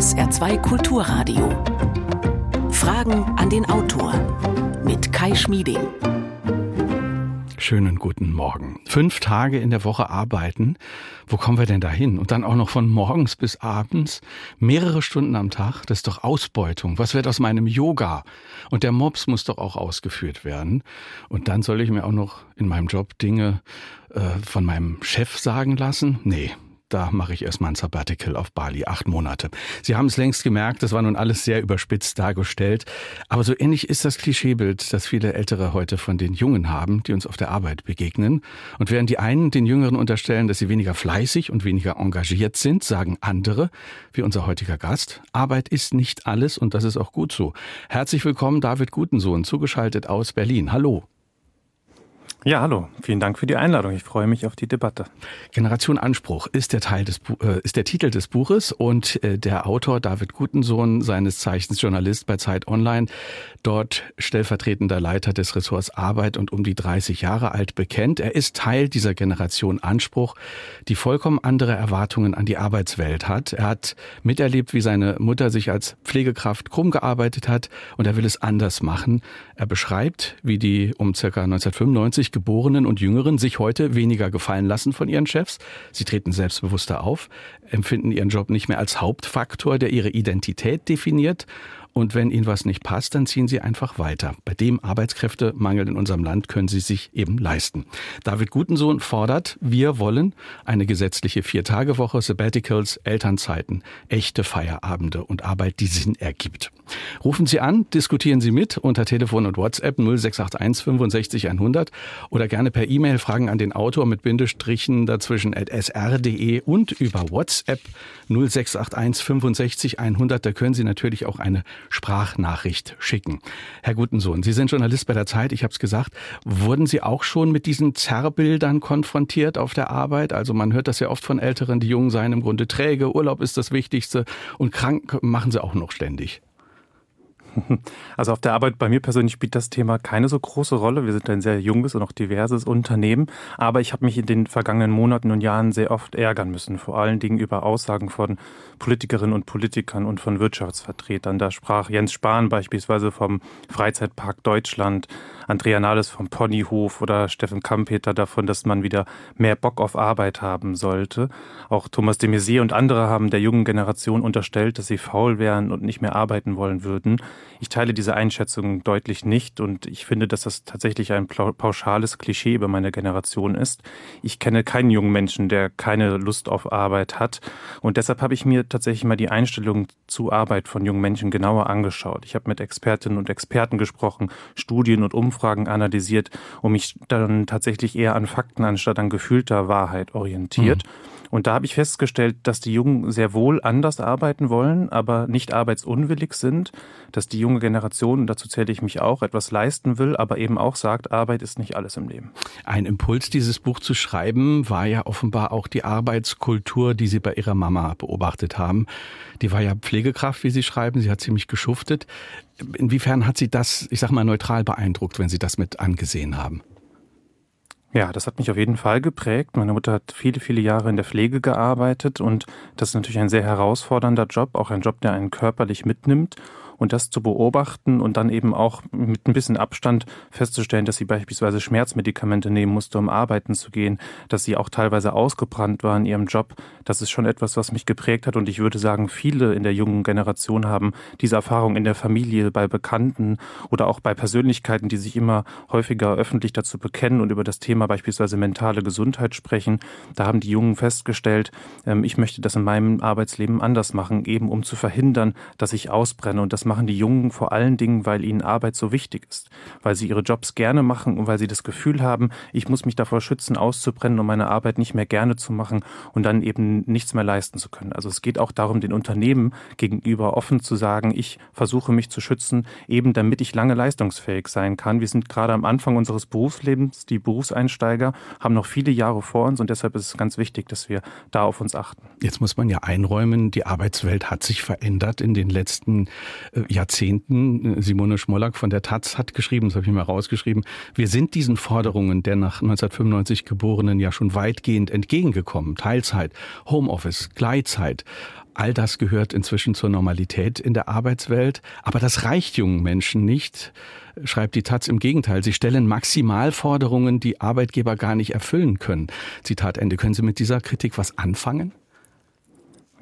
SR2 Kulturradio. Fragen an den Autor mit Kai Schmieding. Schönen guten Morgen. Fünf Tage in der Woche arbeiten. Wo kommen wir denn dahin? Und dann auch noch von morgens bis abends. Mehrere Stunden am Tag. Das ist doch Ausbeutung. Was wird aus meinem Yoga? Und der Mops muss doch auch ausgeführt werden. Und dann soll ich mir auch noch in meinem Job Dinge äh, von meinem Chef sagen lassen? Nee, da mache ich erstmal ein Sabbatical auf Bali, acht Monate. Sie haben es längst gemerkt, das war nun alles sehr überspitzt dargestellt. Aber so ähnlich ist das Klischeebild, das viele Ältere heute von den Jungen haben, die uns auf der Arbeit begegnen. Und während die einen den Jüngeren unterstellen, dass sie weniger fleißig und weniger engagiert sind, sagen andere, wie unser heutiger Gast, Arbeit ist nicht alles und das ist auch gut so. Herzlich willkommen, David Gutensohn, zugeschaltet aus Berlin. Hallo. Ja, hallo. Vielen Dank für die Einladung. Ich freue mich auf die Debatte. Generation Anspruch ist der Teil des äh, ist der Titel des Buches und äh, der Autor David Gutensohn, seines Zeichens Journalist bei Zeit Online, dort stellvertretender Leiter des Ressorts Arbeit und um die 30 Jahre alt bekennt. Er ist Teil dieser Generation Anspruch, die vollkommen andere Erwartungen an die Arbeitswelt hat. Er hat miterlebt, wie seine Mutter sich als Pflegekraft krumm gearbeitet hat und er will es anders machen. Er beschreibt, wie die um circa 1995 Geborenen und Jüngeren sich heute weniger gefallen lassen von ihren Chefs. Sie treten selbstbewusster auf, empfinden ihren Job nicht mehr als Hauptfaktor, der ihre Identität definiert und wenn Ihnen was nicht passt, dann ziehen Sie einfach weiter. Bei dem Arbeitskräftemangel in unserem Land können Sie sich eben leisten. David Gutensohn fordert, wir wollen eine gesetzliche Viertagewoche, Sabbaticals, Elternzeiten, echte Feierabende und Arbeit, die Sinn ergibt. Rufen Sie an, diskutieren Sie mit unter Telefon und WhatsApp 0681 65 100 oder gerne per E-Mail Fragen an den Autor mit Bindestrichen dazwischen at sr.de und über WhatsApp 0681 65 100. Da können Sie natürlich auch eine Sprachnachricht schicken. Herr Gutensohn, Sie sind Journalist bei der Zeit, ich habe es gesagt. Wurden Sie auch schon mit diesen Zerrbildern konfrontiert auf der Arbeit? Also man hört das ja oft von Älteren, die Jungen seien im Grunde träge, Urlaub ist das Wichtigste und krank machen sie auch noch ständig. Also auf der Arbeit bei mir persönlich spielt das Thema keine so große Rolle. Wir sind ein sehr junges und auch diverses Unternehmen. Aber ich habe mich in den vergangenen Monaten und Jahren sehr oft ärgern müssen. Vor allen Dingen über Aussagen von Politikerinnen und Politikern und von Wirtschaftsvertretern. Da sprach Jens Spahn beispielsweise vom Freizeitpark Deutschland, Andrea Nahles vom Ponyhof oder Steffen Kampeter davon, dass man wieder mehr Bock auf Arbeit haben sollte. Auch Thomas de Maizière und andere haben der jungen Generation unterstellt, dass sie faul wären und nicht mehr arbeiten wollen würden. Ich teile diese Einschätzung deutlich nicht und ich finde, dass das tatsächlich ein pauschales Klischee über meine Generation ist. Ich kenne keinen jungen Menschen, der keine Lust auf Arbeit hat und deshalb habe ich mir tatsächlich mal die Einstellung zu Arbeit von jungen Menschen genauer angeschaut. Ich habe mit Expertinnen und Experten gesprochen, Studien und Umfragen analysiert und mich dann tatsächlich eher an Fakten anstatt an gefühlter Wahrheit orientiert. Mhm. Und da habe ich festgestellt, dass die Jungen sehr wohl anders arbeiten wollen, aber nicht arbeitsunwillig sind, dass die junge Generation, und dazu zähle ich mich auch, etwas leisten will, aber eben auch sagt, Arbeit ist nicht alles im Leben. Ein Impuls, dieses Buch zu schreiben, war ja offenbar auch die Arbeitskultur, die Sie bei Ihrer Mama beobachtet haben. Die war ja Pflegekraft, wie Sie schreiben, sie hat ziemlich geschuftet. Inwiefern hat Sie das, ich sag mal, neutral beeindruckt, wenn Sie das mit angesehen haben? Ja, das hat mich auf jeden Fall geprägt. Meine Mutter hat viele, viele Jahre in der Pflege gearbeitet und das ist natürlich ein sehr herausfordernder Job, auch ein Job, der einen körperlich mitnimmt und das zu beobachten und dann eben auch mit ein bisschen Abstand festzustellen, dass sie beispielsweise Schmerzmedikamente nehmen musste, um arbeiten zu gehen, dass sie auch teilweise ausgebrannt war in ihrem Job. Das ist schon etwas, was mich geprägt hat und ich würde sagen, viele in der jungen Generation haben diese Erfahrung in der Familie, bei Bekannten oder auch bei Persönlichkeiten, die sich immer häufiger öffentlich dazu bekennen und über das Thema beispielsweise mentale Gesundheit sprechen. Da haben die Jungen festgestellt, ähm, ich möchte das in meinem Arbeitsleben anders machen, eben um zu verhindern, dass ich ausbrenne und das machen die Jungen vor allen Dingen, weil ihnen Arbeit so wichtig ist, weil sie ihre Jobs gerne machen und weil sie das Gefühl haben, ich muss mich davor schützen, auszubrennen, um meine Arbeit nicht mehr gerne zu machen und dann eben nichts mehr leisten zu können. Also es geht auch darum, den Unternehmen gegenüber offen zu sagen, ich versuche mich zu schützen, eben damit ich lange leistungsfähig sein kann. Wir sind gerade am Anfang unseres Berufslebens, die Berufseinsteiger haben noch viele Jahre vor uns und deshalb ist es ganz wichtig, dass wir da auf uns achten. Jetzt muss man ja einräumen, die Arbeitswelt hat sich verändert in den letzten Jahrzehnten. Simone Schmollack von der Taz hat geschrieben, das habe ich mal rausgeschrieben, wir sind diesen Forderungen der nach 1995 Geborenen ja schon weitgehend entgegengekommen. Teilzeit, Homeoffice, Gleitzeit. All das gehört inzwischen zur Normalität in der Arbeitswelt. Aber das reicht jungen Menschen nicht, schreibt die Taz. Im Gegenteil, sie stellen Maximalforderungen, die Arbeitgeber gar nicht erfüllen können. Zitat Ende. Können Sie mit dieser Kritik was anfangen?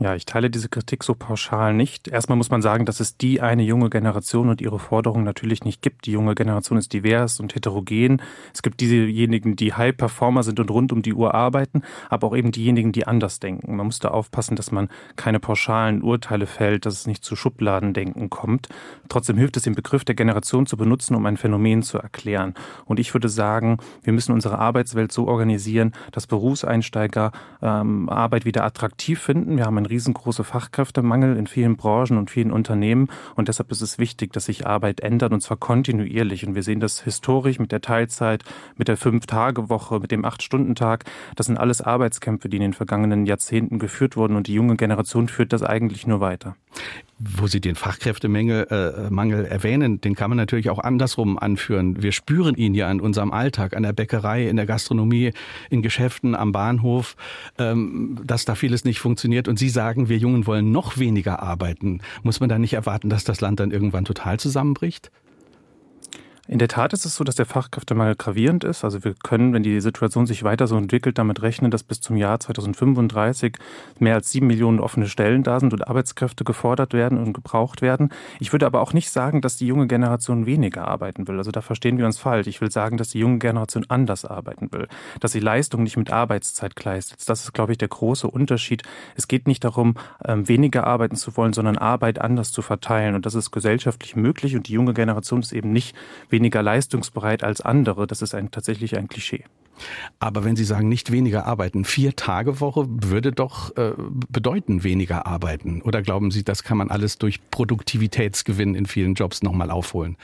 Ja, ich teile diese Kritik so pauschal nicht. Erstmal muss man sagen, dass es die eine junge Generation und ihre Forderungen natürlich nicht gibt. Die junge Generation ist divers und heterogen. Es gibt diejenigen, die High-Performer sind und rund um die Uhr arbeiten, aber auch eben diejenigen, die anders denken. Man muss da aufpassen, dass man keine pauschalen Urteile fällt, dass es nicht zu Schubladendenken kommt. Trotzdem hilft es, den Begriff der Generation zu benutzen, um ein Phänomen zu erklären. Und ich würde sagen, wir müssen unsere Arbeitswelt so organisieren, dass Berufseinsteiger ähm, Arbeit wieder attraktiv finden. Wir haben riesengroße Fachkräftemangel in vielen Branchen und vielen Unternehmen. Und deshalb ist es wichtig, dass sich Arbeit ändert und zwar kontinuierlich. Und wir sehen das historisch mit der Teilzeit, mit der Fünf-Tage-Woche, mit dem Acht-Stunden-Tag. Das sind alles Arbeitskämpfe, die in den vergangenen Jahrzehnten geführt wurden. Und die junge Generation führt das eigentlich nur weiter. Wo Sie den Fachkräftemangel äh, Mangel erwähnen, den kann man natürlich auch andersrum anführen. Wir spüren ihn ja in unserem Alltag, an der Bäckerei, in der Gastronomie, in Geschäften, am Bahnhof, ähm, dass da vieles nicht funktioniert. Und Sie sagen, wir Jungen wollen noch weniger arbeiten. Muss man da nicht erwarten, dass das Land dann irgendwann total zusammenbricht? In der Tat ist es so, dass der Fachkräftemangel gravierend ist. Also wir können, wenn die Situation sich weiter so entwickelt, damit rechnen, dass bis zum Jahr 2035 mehr als sieben Millionen offene Stellen da sind und Arbeitskräfte gefordert werden und gebraucht werden. Ich würde aber auch nicht sagen, dass die junge Generation weniger arbeiten will. Also da verstehen wir uns falsch. Ich will sagen, dass die junge Generation anders arbeiten will, dass sie Leistung nicht mit Arbeitszeit gleistet. Das ist, glaube ich, der große Unterschied. Es geht nicht darum, ähm, weniger arbeiten zu wollen, sondern Arbeit anders zu verteilen. Und das ist gesellschaftlich möglich. Und die junge Generation ist eben nicht weniger leistungsbereit als andere. Das ist ein, tatsächlich ein Klischee. Aber wenn Sie sagen, nicht weniger arbeiten, vier Tage Woche würde doch äh, bedeuten weniger arbeiten. Oder glauben Sie, das kann man alles durch Produktivitätsgewinn in vielen Jobs nochmal aufholen?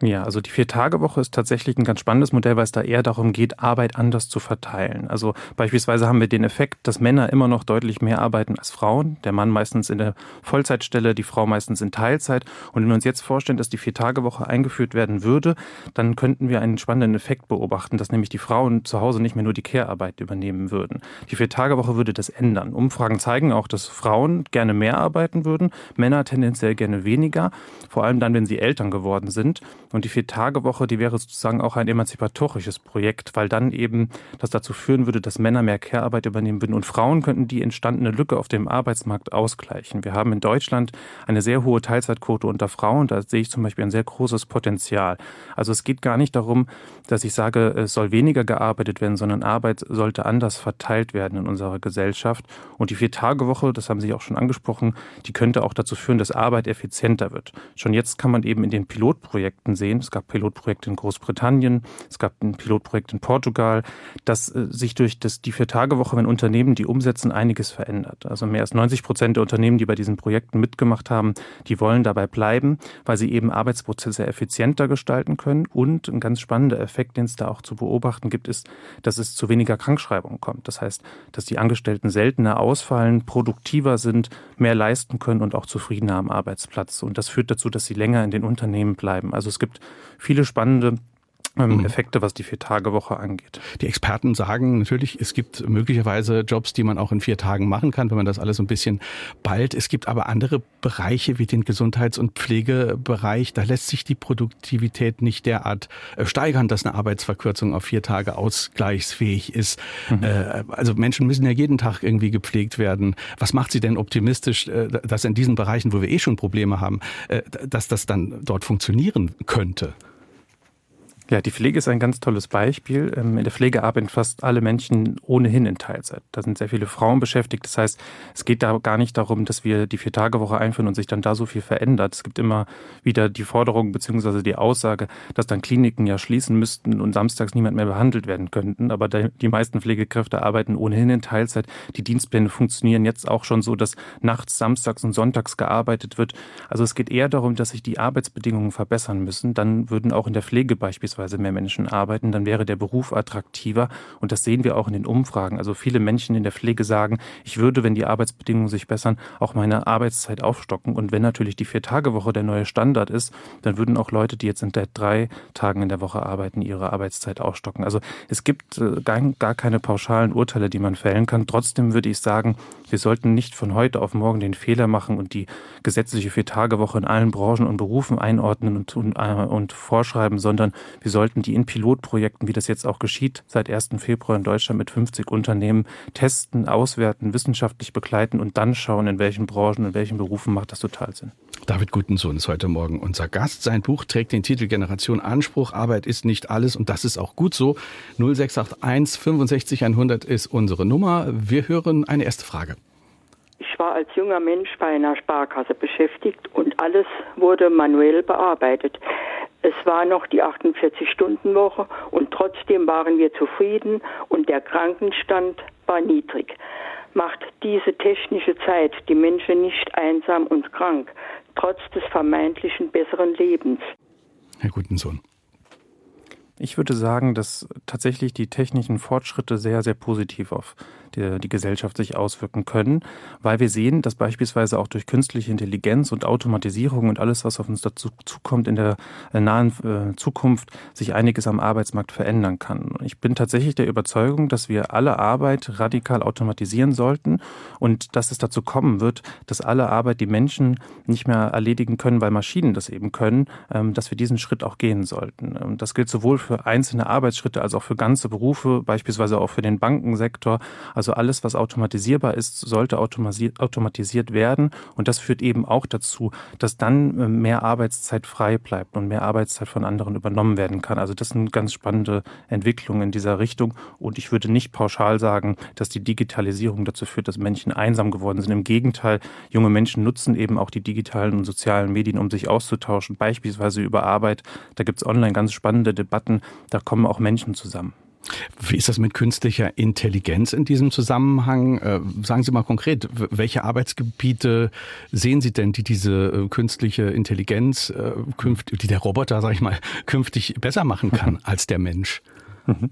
Ja, also die Vier-Tage-Woche ist tatsächlich ein ganz spannendes Modell, weil es da eher darum geht, Arbeit anders zu verteilen. Also beispielsweise haben wir den Effekt, dass Männer immer noch deutlich mehr arbeiten als Frauen. Der Mann meistens in der Vollzeitstelle, die Frau meistens in Teilzeit. Und wenn wir uns jetzt vorstellen, dass die Vier-Tage-Woche eingeführt werden würde, dann könnten wir einen spannenden Effekt beobachten, dass nämlich die Frauen zu Hause nicht mehr nur die Care-Arbeit übernehmen würden. Die Vier-Tage-Woche würde das ändern. Umfragen zeigen auch, dass Frauen gerne mehr arbeiten würden, Männer tendenziell gerne weniger, vor allem dann, wenn sie Eltern geworden sind. Und die Vier-Tage-Woche, die wäre sozusagen auch ein emanzipatorisches Projekt, weil dann eben das dazu führen würde, dass Männer mehr Care-Arbeit übernehmen würden und Frauen könnten die entstandene Lücke auf dem Arbeitsmarkt ausgleichen. Wir haben in Deutschland eine sehr hohe Teilzeitquote unter Frauen. Da sehe ich zum Beispiel ein sehr großes Potenzial. Also es geht gar nicht darum, dass ich sage, es soll weniger gearbeitet werden, sondern Arbeit sollte anders verteilt werden in unserer Gesellschaft. Und die Vier-Tage-Woche, das haben Sie auch schon angesprochen, die könnte auch dazu führen, dass Arbeit effizienter wird. Schon jetzt kann man eben in den Pilotprojekten sehen. Es gab Pilotprojekte in Großbritannien, es gab ein Pilotprojekt in Portugal, dass äh, sich durch das, die Vier-Tage-Woche, wenn Unternehmen die umsetzen, einiges verändert. Also mehr als 90 Prozent der Unternehmen, die bei diesen Projekten mitgemacht haben, die wollen dabei bleiben, weil sie eben Arbeitsprozesse effizienter gestalten können. Und ein ganz spannender Effekt, den es da auch zu beobachten gibt, ist, dass es zu weniger Krankschreibungen kommt. Das heißt, dass die Angestellten seltener ausfallen, produktiver sind, mehr leisten können und auch zufriedener am Arbeitsplatz. Und das führt dazu, dass sie länger in den Unternehmen bleiben. Also es gibt gibt viele spannende ähm, mhm. Effekte, was die Vier-Tage-Woche angeht. Die Experten sagen natürlich, es gibt möglicherweise Jobs, die man auch in vier Tagen machen kann, wenn man das alles ein bisschen bald. Es gibt aber andere Bereiche wie den Gesundheits- und Pflegebereich. Da lässt sich die Produktivität nicht derart äh, steigern, dass eine Arbeitsverkürzung auf vier Tage ausgleichsfähig ist. Mhm. Äh, also Menschen müssen ja jeden Tag irgendwie gepflegt werden. Was macht Sie denn optimistisch, äh, dass in diesen Bereichen, wo wir eh schon Probleme haben, dass das dann dort funktionieren könnte? Ja, die Pflege ist ein ganz tolles Beispiel. Ähm, in der Pflege arbeiten fast alle Menschen ohnehin in Teilzeit. Da sind sehr viele Frauen beschäftigt. Das heißt, es geht da gar nicht darum, dass wir die Vier-Tage-Woche einführen und sich dann da so viel verändert. Es gibt immer wieder die Forderung bzw. die Aussage, dass dann Kliniken ja schließen müssten und samstags niemand mehr behandelt werden könnten. Aber die meisten Pflegekräfte arbeiten ohnehin in Teilzeit. Die Dienstpläne funktionieren jetzt auch schon so, dass nachts, samstags und sonntags gearbeitet wird. Also es geht eher darum, dass sich die Arbeitsbedingungen verbessern müssen. Dann würden auch in der Pflege beispielsweise beispielsweise mehr Menschen arbeiten, dann wäre der Beruf attraktiver. Und das sehen wir auch in den Umfragen. Also viele Menschen in der Pflege sagen, ich würde, wenn die Arbeitsbedingungen sich bessern, auch meine Arbeitszeit aufstocken. Und wenn natürlich die Vier-Tage-Woche der neue Standard ist, dann würden auch Leute, die jetzt in drei Tagen in der Woche arbeiten, ihre Arbeitszeit aufstocken. Also es gibt äh, gar keine pauschalen Urteile, die man fällen kann. Trotzdem würde ich sagen, Wir sollten nicht von heute auf morgen den Fehler machen und die gesetzliche Vier-Tage-Woche in allen Branchen und Berufen einordnen und, und, äh, und vorschreiben, sondern wir sollten die in Pilotprojekten, wie das jetzt auch geschieht, seit 1. Februar in Deutschland mit 50 Unternehmen testen, auswerten, wissenschaftlich begleiten und dann schauen, in welchen Branchen, in welchen Berufen macht das total Sinn. David Gutensohn ist heute Morgen unser Gast. Sein Buch trägt den Titel Generation Anspruch. Arbeit ist nicht alles und das ist auch gut so. 0681 65 100 ist unsere Nummer. Wir hören eine erste Frage. Ich war als junger Mensch bei einer Sparkasse beschäftigt und alles wurde manuell bearbeitet. Es war noch die 48-Stunden-Woche und trotzdem waren wir zufrieden und der Krankenstand war niedrig. Macht diese technische Zeit die Menschen nicht einsam und krank, trotz des vermeintlichen besseren Lebens? Herr Gutensohn. Ich würde sagen, dass tatsächlich die technischen Fortschritte sehr, sehr positiv auf die, die Gesellschaft sich auswirken können, weil wir sehen, dass beispielsweise auch durch künstliche Intelligenz und Automatisierung und alles, was auf uns dazu zukommt in der äh, nahen äh, Zukunft, sich einiges am Arbeitsmarkt verändern kann. Ich bin tatsächlich der Überzeugung, dass wir alle Arbeit radikal automatisieren sollten und dass es dazu kommen wird, dass alle Arbeit, die Menschen nicht mehr erledigen können, weil Maschinen das eben können, ähm, dass wir diesen Schritt auch gehen sollten. Und das gilt sowohl für einzelne Arbeitsschritte als auch für ganze Berufe, beispielsweise auch für den Bankensektor. Also alles, was automatisierbar ist, sollte automatisiert werden. Und das führt eben auch dazu, dass dann äh, mehr Arbeitszeit frei bleibt und mehr Arbeitszeit von anderen übernommen werden kann. Also das sind ganz spannende Entwicklungen in dieser Richtung. Und ich würde nicht pauschal sagen, dass die Digitalisierung dazu führt, dass Menschen einsam geworden sind. Im Gegenteil, junge Menschen nutzen eben auch die digitalen und sozialen Medien, um sich auszutauschen, beispielsweise über Arbeit. Da gibt es online ganz spannende Debatten. Da kommen auch Menschen zusammen. Wie ist das mit künstlicher Intelligenz in diesem Zusammenhang? Äh, sagen Sie mal konkret, welche Arbeitsgebiete sehen Sie denn, die diese äh, künstliche Intelligenz, äh, die der Roboter, sag ich mal, künftig besser machen kann als der Mensch? Mhm.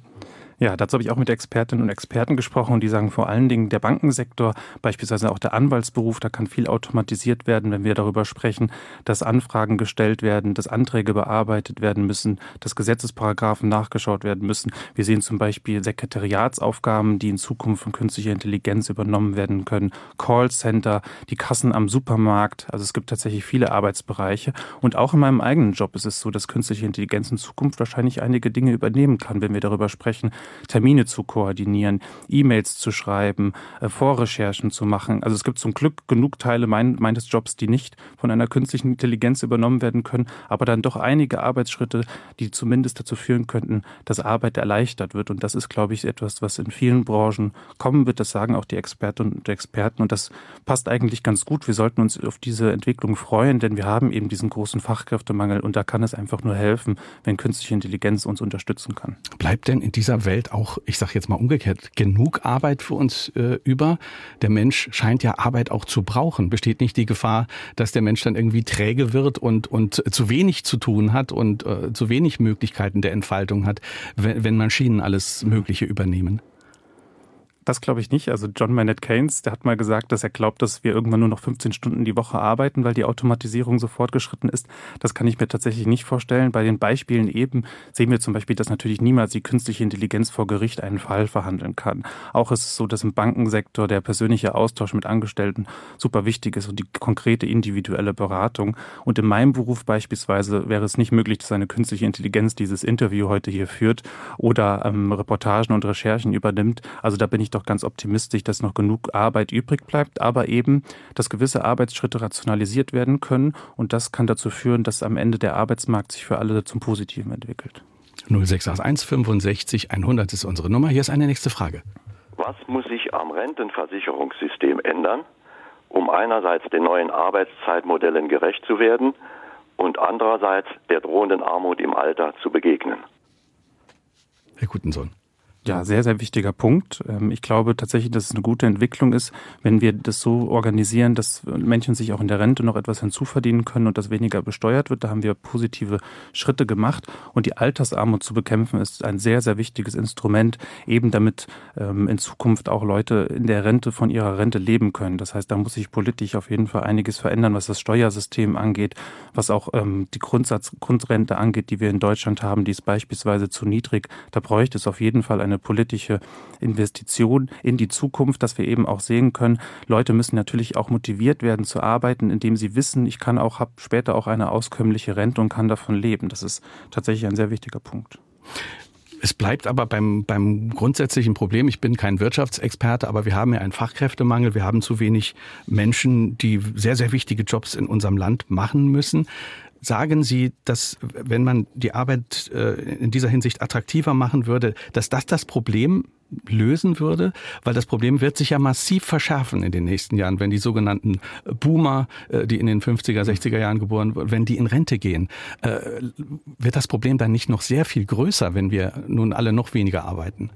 Ja, dazu habe ich auch mit Expertinnen und Experten gesprochen und die sagen vor allen Dingen, der Bankensektor, beispielsweise auch der Anwaltsberuf, da kann viel automatisiert werden, wenn wir darüber sprechen, dass Anfragen gestellt werden, dass Anträge bearbeitet werden müssen, dass Gesetzesparagraphen nachgeschaut werden müssen. Wir sehen zum Beispiel Sekretariatsaufgaben, die in Zukunft von künstlicher Intelligenz übernommen werden können, Callcenter, die Kassen am Supermarkt. Also es gibt tatsächlich viele Arbeitsbereiche. Und auch in meinem eigenen Job ist es so, dass künstliche Intelligenz in Zukunft wahrscheinlich einige Dinge übernehmen kann, wenn wir darüber sprechen, Termine zu koordinieren, E-Mails zu schreiben, äh, Vorrecherchen zu machen. Also es gibt zum Glück genug Teile mein, meines Jobs, die nicht von einer künstlichen Intelligenz übernommen werden können, aber dann doch einige Arbeitsschritte, die zumindest dazu führen könnten, dass Arbeit erleichtert wird. Und das ist, glaube ich, etwas, was in vielen Branchen kommen wird. Das sagen auch die Expertinnen und Experten. Und das passt eigentlich ganz gut. Wir sollten uns auf diese Entwicklung freuen, denn wir haben eben diesen großen Fachkräftemangel und da kann es einfach nur helfen, wenn künstliche Intelligenz uns unterstützen kann. Bleibt denn in dieser Welt Welt auch, ich sage jetzt mal umgekehrt, genug Arbeit für uns äh, über. Der Mensch scheint ja Arbeit auch zu brauchen. Besteht nicht die Gefahr, dass der Mensch dann irgendwie träge wird und, und zu wenig zu tun hat und äh, zu wenig Möglichkeiten der Entfaltung hat, wenn, wenn Maschinen alles Mögliche übernehmen? Das glaube ich nicht. Also John Maynard Keynes, der hat mal gesagt, dass er glaubt, dass wir irgendwann nur noch 15 Stunden die Woche arbeiten, weil die Automatisierung so fortgeschritten ist. Das kann ich mir tatsächlich nicht vorstellen. Bei den Beispielen eben sehen wir zum Beispiel, dass natürlich niemals die künstliche Intelligenz vor Gericht einen Fall verhandeln kann. Auch ist es so, dass im Bankensektor der persönliche Austausch mit Angestellten super wichtig ist und die konkrete individuelle Beratung. Und in meinem Beruf beispielsweise wäre es nicht möglich, dass eine künstliche Intelligenz dieses Interview heute hier führt oder ähm, Reportagen und Recherchen übernimmt. Also da bin ich doch ganz optimistisch, dass noch genug Arbeit übrig bleibt, aber eben, dass gewisse Arbeitsschritte rationalisiert werden können und das kann dazu führen, dass am Ende der Arbeitsmarkt sich für alle zum Positiven entwickelt. 0681 65 100 ist unsere Nummer. Hier ist eine nächste Frage. Was muss sich am Rentenversicherungssystem ändern, um einerseits den neuen Arbeitszeitmodellen gerecht zu werden und andererseits der drohenden Armut im Alter zu begegnen? Herr Gutensohn. Ja, sehr, sehr wichtiger Punkt. Ähm, ich glaube tatsächlich, dass es eine gute Entwicklung ist, wenn wir das so organisieren, dass Menschen sich auch in der Rente noch etwas hinzuverdienen können und das weniger besteuert wird. Da haben wir positive Schritte gemacht. Und die Altersarmut zu bekämpfen ist ein sehr, sehr wichtiges Instrument, eben damit ähm, in Zukunft auch Leute in der Rente von ihrer Rente leben können. Das heißt, da muss sich politisch auf jeden Fall einiges verändern, was das Steuersystem angeht, was auch ähm, die Grundsatz, Grundrente angeht, die wir in Deutschland haben. Die ist beispielsweise zu niedrig. Da bräuchte es auf jeden Fall eine eine politische Investition in die Zukunft, dass wir eben auch sehen können, Leute müssen natürlich auch motiviert werden zu arbeiten, indem sie wissen, ich kann auch, habe später auch eine auskömmliche Rente und kann davon leben. Das ist tatsächlich ein sehr wichtiger Punkt. Es bleibt aber beim, beim grundsätzlichen Problem, ich bin kein Wirtschaftsexperte, aber wir haben ja einen Fachkräftemangel, wir haben zu wenig Menschen, die sehr, sehr wichtige Jobs in unserem Land machen müssen. Sagen Sie, dass wenn man die Arbeit äh, in dieser Hinsicht attraktiver machen würde, dass das das Problem lösen würde? Weil das Problem wird sich ja massiv verschärfen in den nächsten Jahren, wenn die sogenannten Boomer, äh, die in den 50er, 60er Jahren geboren wurden, wenn die in Rente gehen. Äh, wird das Problem dann nicht noch sehr viel größer, wenn wir nun alle noch weniger arbeiten?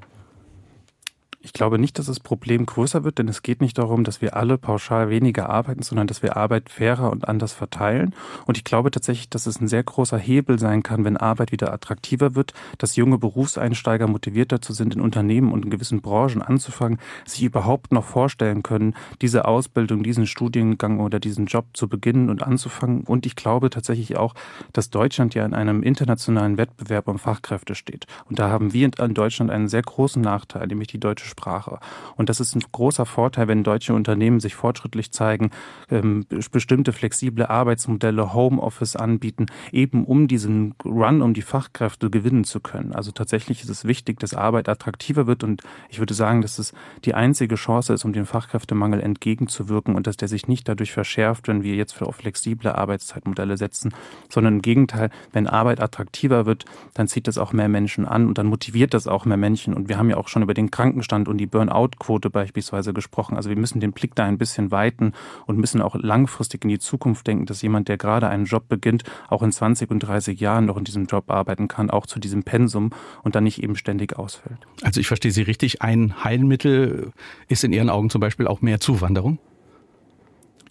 Ich glaube nicht, dass das Problem größer wird, denn es geht nicht darum, dass wir alle pauschal weniger arbeiten, sondern dass wir Arbeit fairer und anders verteilen. Und ich glaube tatsächlich, dass es ein sehr großer Hebel sein kann, wenn Arbeit wieder attraktiver wird, dass junge Berufseinsteiger motiviert dazu sind, in Unternehmen und in gewissen Branchen anzufangen, sich überhaupt noch vorstellen können, diese Ausbildung, diesen Studiengang oder diesen Job zu beginnen und anzufangen. Und ich glaube tatsächlich auch, dass Deutschland ja in einem internationalen Wettbewerb um Fachkräfte steht. Und da haben wir in Deutschland einen sehr großen Nachteil, nämlich die deutsche Sprache. Und das ist ein großer Vorteil, wenn deutsche Unternehmen sich fortschrittlich zeigen, ähm, bestimmte flexible Arbeitsmodelle, Homeoffice anbieten, eben um diesen Run um die Fachkräfte gewinnen zu können. Also tatsächlich ist es wichtig, dass Arbeit attraktiver wird und ich würde sagen, dass es die einzige Chance ist, um dem Fachkräftemangel entgegenzuwirken und dass der sich nicht dadurch verschärft, wenn wir jetzt auf flexible Arbeitszeitmodelle setzen, sondern im Gegenteil, wenn Arbeit attraktiver wird, dann zieht das auch mehr Menschen an und dann motiviert das auch mehr Menschen. Und wir haben ja auch schon über den Krankenstand Wohlstand und die Burnout-Quote beispielsweise gesprochen. Also wir müssen den Blick da ein bisschen weiten und müssen auch langfristig in die Zukunft denken, dass jemand, der gerade einen Job beginnt, auch in 20 und 30 Jahren noch in diesem Job arbeiten kann, auch zu diesem Pensum und dann nicht eben ständig ausfällt. Also ich verstehe Sie richtig, ein Heilmittel ist in Ihren Augen zum Beispiel auch mehr Zuwanderung?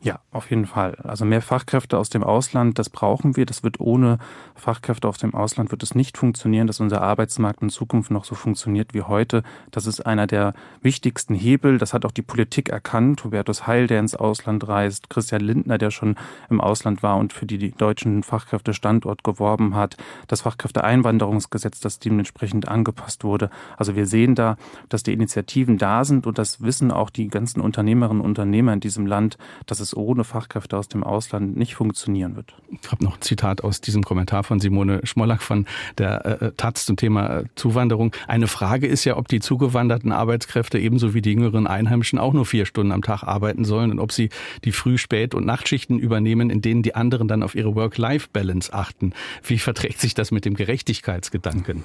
Ja, auf jeden Fall. Also mehr Fachkräfte aus dem Ausland, das brauchen wir. Das wird ohne Fachkräfte aus dem Ausland wird es nicht funktionieren, dass unser Arbeitsmarkt in Zukunft noch so funktioniert wie heute. Das ist einer der wichtigsten Hebel. Das hat auch die Politik erkannt. Hubertus Heil, der ins Ausland reist, Christian Lindner, der schon im Ausland war und für die deutschen Fachkräfte Standort geworben hat, das Fachkräfteeinwanderungsgesetz, das dementsprechend angepasst wurde. Also wir sehen da, dass die Initiativen da sind und das wissen auch die ganzen Unternehmerinnen und Unternehmer in diesem Land, dass es es ohne Fachkräfte aus dem Ausland nicht funktionieren wird. Ich habe noch ein Zitat aus diesem Kommentar von Simone Schmollack von der äh, äh, Taz zum Thema äh, Zuwanderung. Eine Frage ist ja, ob die zugewanderten Arbeitskräfte ebenso wie die jüngeren Einheimischen auch nur vier Stunden am Tag arbeiten sollen und ob sie die Früh-, Spät- und Nachtschichten übernehmen, in denen die anderen dann auf ihre Work-Life-Balance achten. Wie verträgt sich das mit dem Gerechtigkeitsgedanken?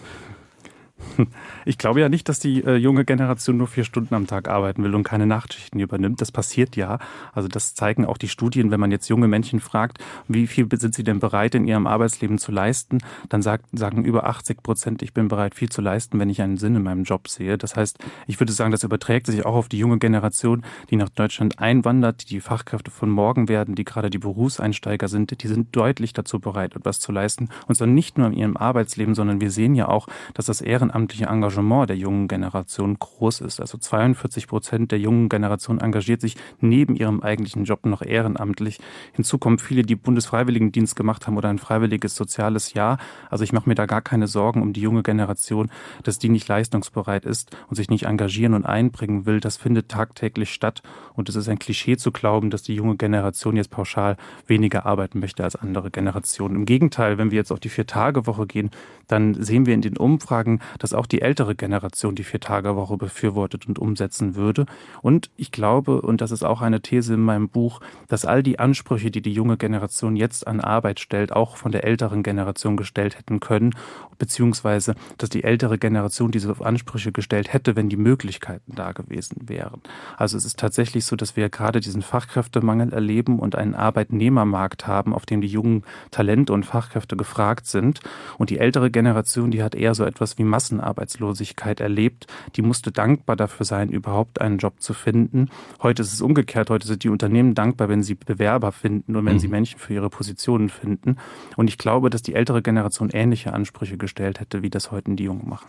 Ich glaube ja nicht, dass die äh, junge Generation nur vier Stunden am Tag arbeiten will und keine Nachtschichten übernimmt. Das passiert ja. Also das zeigen auch die Studien. Wenn man jetzt junge Männchen fragt, wie viel sind sie denn bereit in ihrem Arbeitsleben zu leisten, dann sagt, sagen über 80 Prozent, ich bin bereit, viel zu leisten, wenn ich einen Sinn in meinem Job sehe. Das heißt, ich würde sagen, das überträgt sich auch auf die junge Generation, die nach Deutschland einwandert, die die Fachkräfte von morgen werden, die gerade die Berufseinsteiger sind. Die sind deutlich dazu bereit, etwas zu leisten. Und zwar nicht nur in ihrem Arbeitsleben, sondern wir sehen ja auch, dass das Ehrenamt ehrenamtliche Engagement der jungen Generation groß ist. Also 42 Prozent der jungen Generation engagiert sich neben ihrem eigentlichen Job noch ehrenamtlich. Hinzu kommen viele, die Bundesfreiwilligendienst gemacht haben oder ein freiwilliges soziales Jahr. Also ich mache mir da gar keine Sorgen um die junge Generation, dass die nicht leistungsbereit ist und sich nicht engagieren und einbringen will. Das findet tagtäglich statt. Und es ist ein Klischee zu glauben, dass die junge Generation jetzt pauschal weniger arbeiten möchte als andere Generationen. Im Gegenteil, wenn wir jetzt auf die Vier-Tage-Woche gehen, dann sehen wir in den Umfragen, dass auch die ältere Generation die Vier-Tage-Woche befürwortet und umsetzen würde. Und ich glaube, und das ist auch eine These in meinem Buch, dass all die Ansprüche, die die junge Generation jetzt an Arbeit stellt, auch von der älteren Generation gestellt hätten können, beziehungsweise dass die ältere Generation diese Ansprüche gestellt hätte, wenn die Möglichkeiten da gewesen wären. Also es ist tatsächlich so, dass wir gerade diesen Fachkräftemangel erleben und einen Arbeitnehmermarkt haben, auf dem die jungen Talente und Fachkräfte gefragt sind. Und die ältere Generation, die hat eher so etwas wie Massen Massenarbeitslosigkeit erlebt. Die musste dankbar dafür sein, überhaupt einen Job zu finden. Heute ist es umgekehrt. Heute sind die Unternehmen dankbar, wenn sie Bewerber finden und wenn mhm. sie Menschen für ihre Positionen finden. Und ich glaube, dass die ältere Generation ähnliche Ansprüche gestellt hätte, wie das heute die Jungen machen.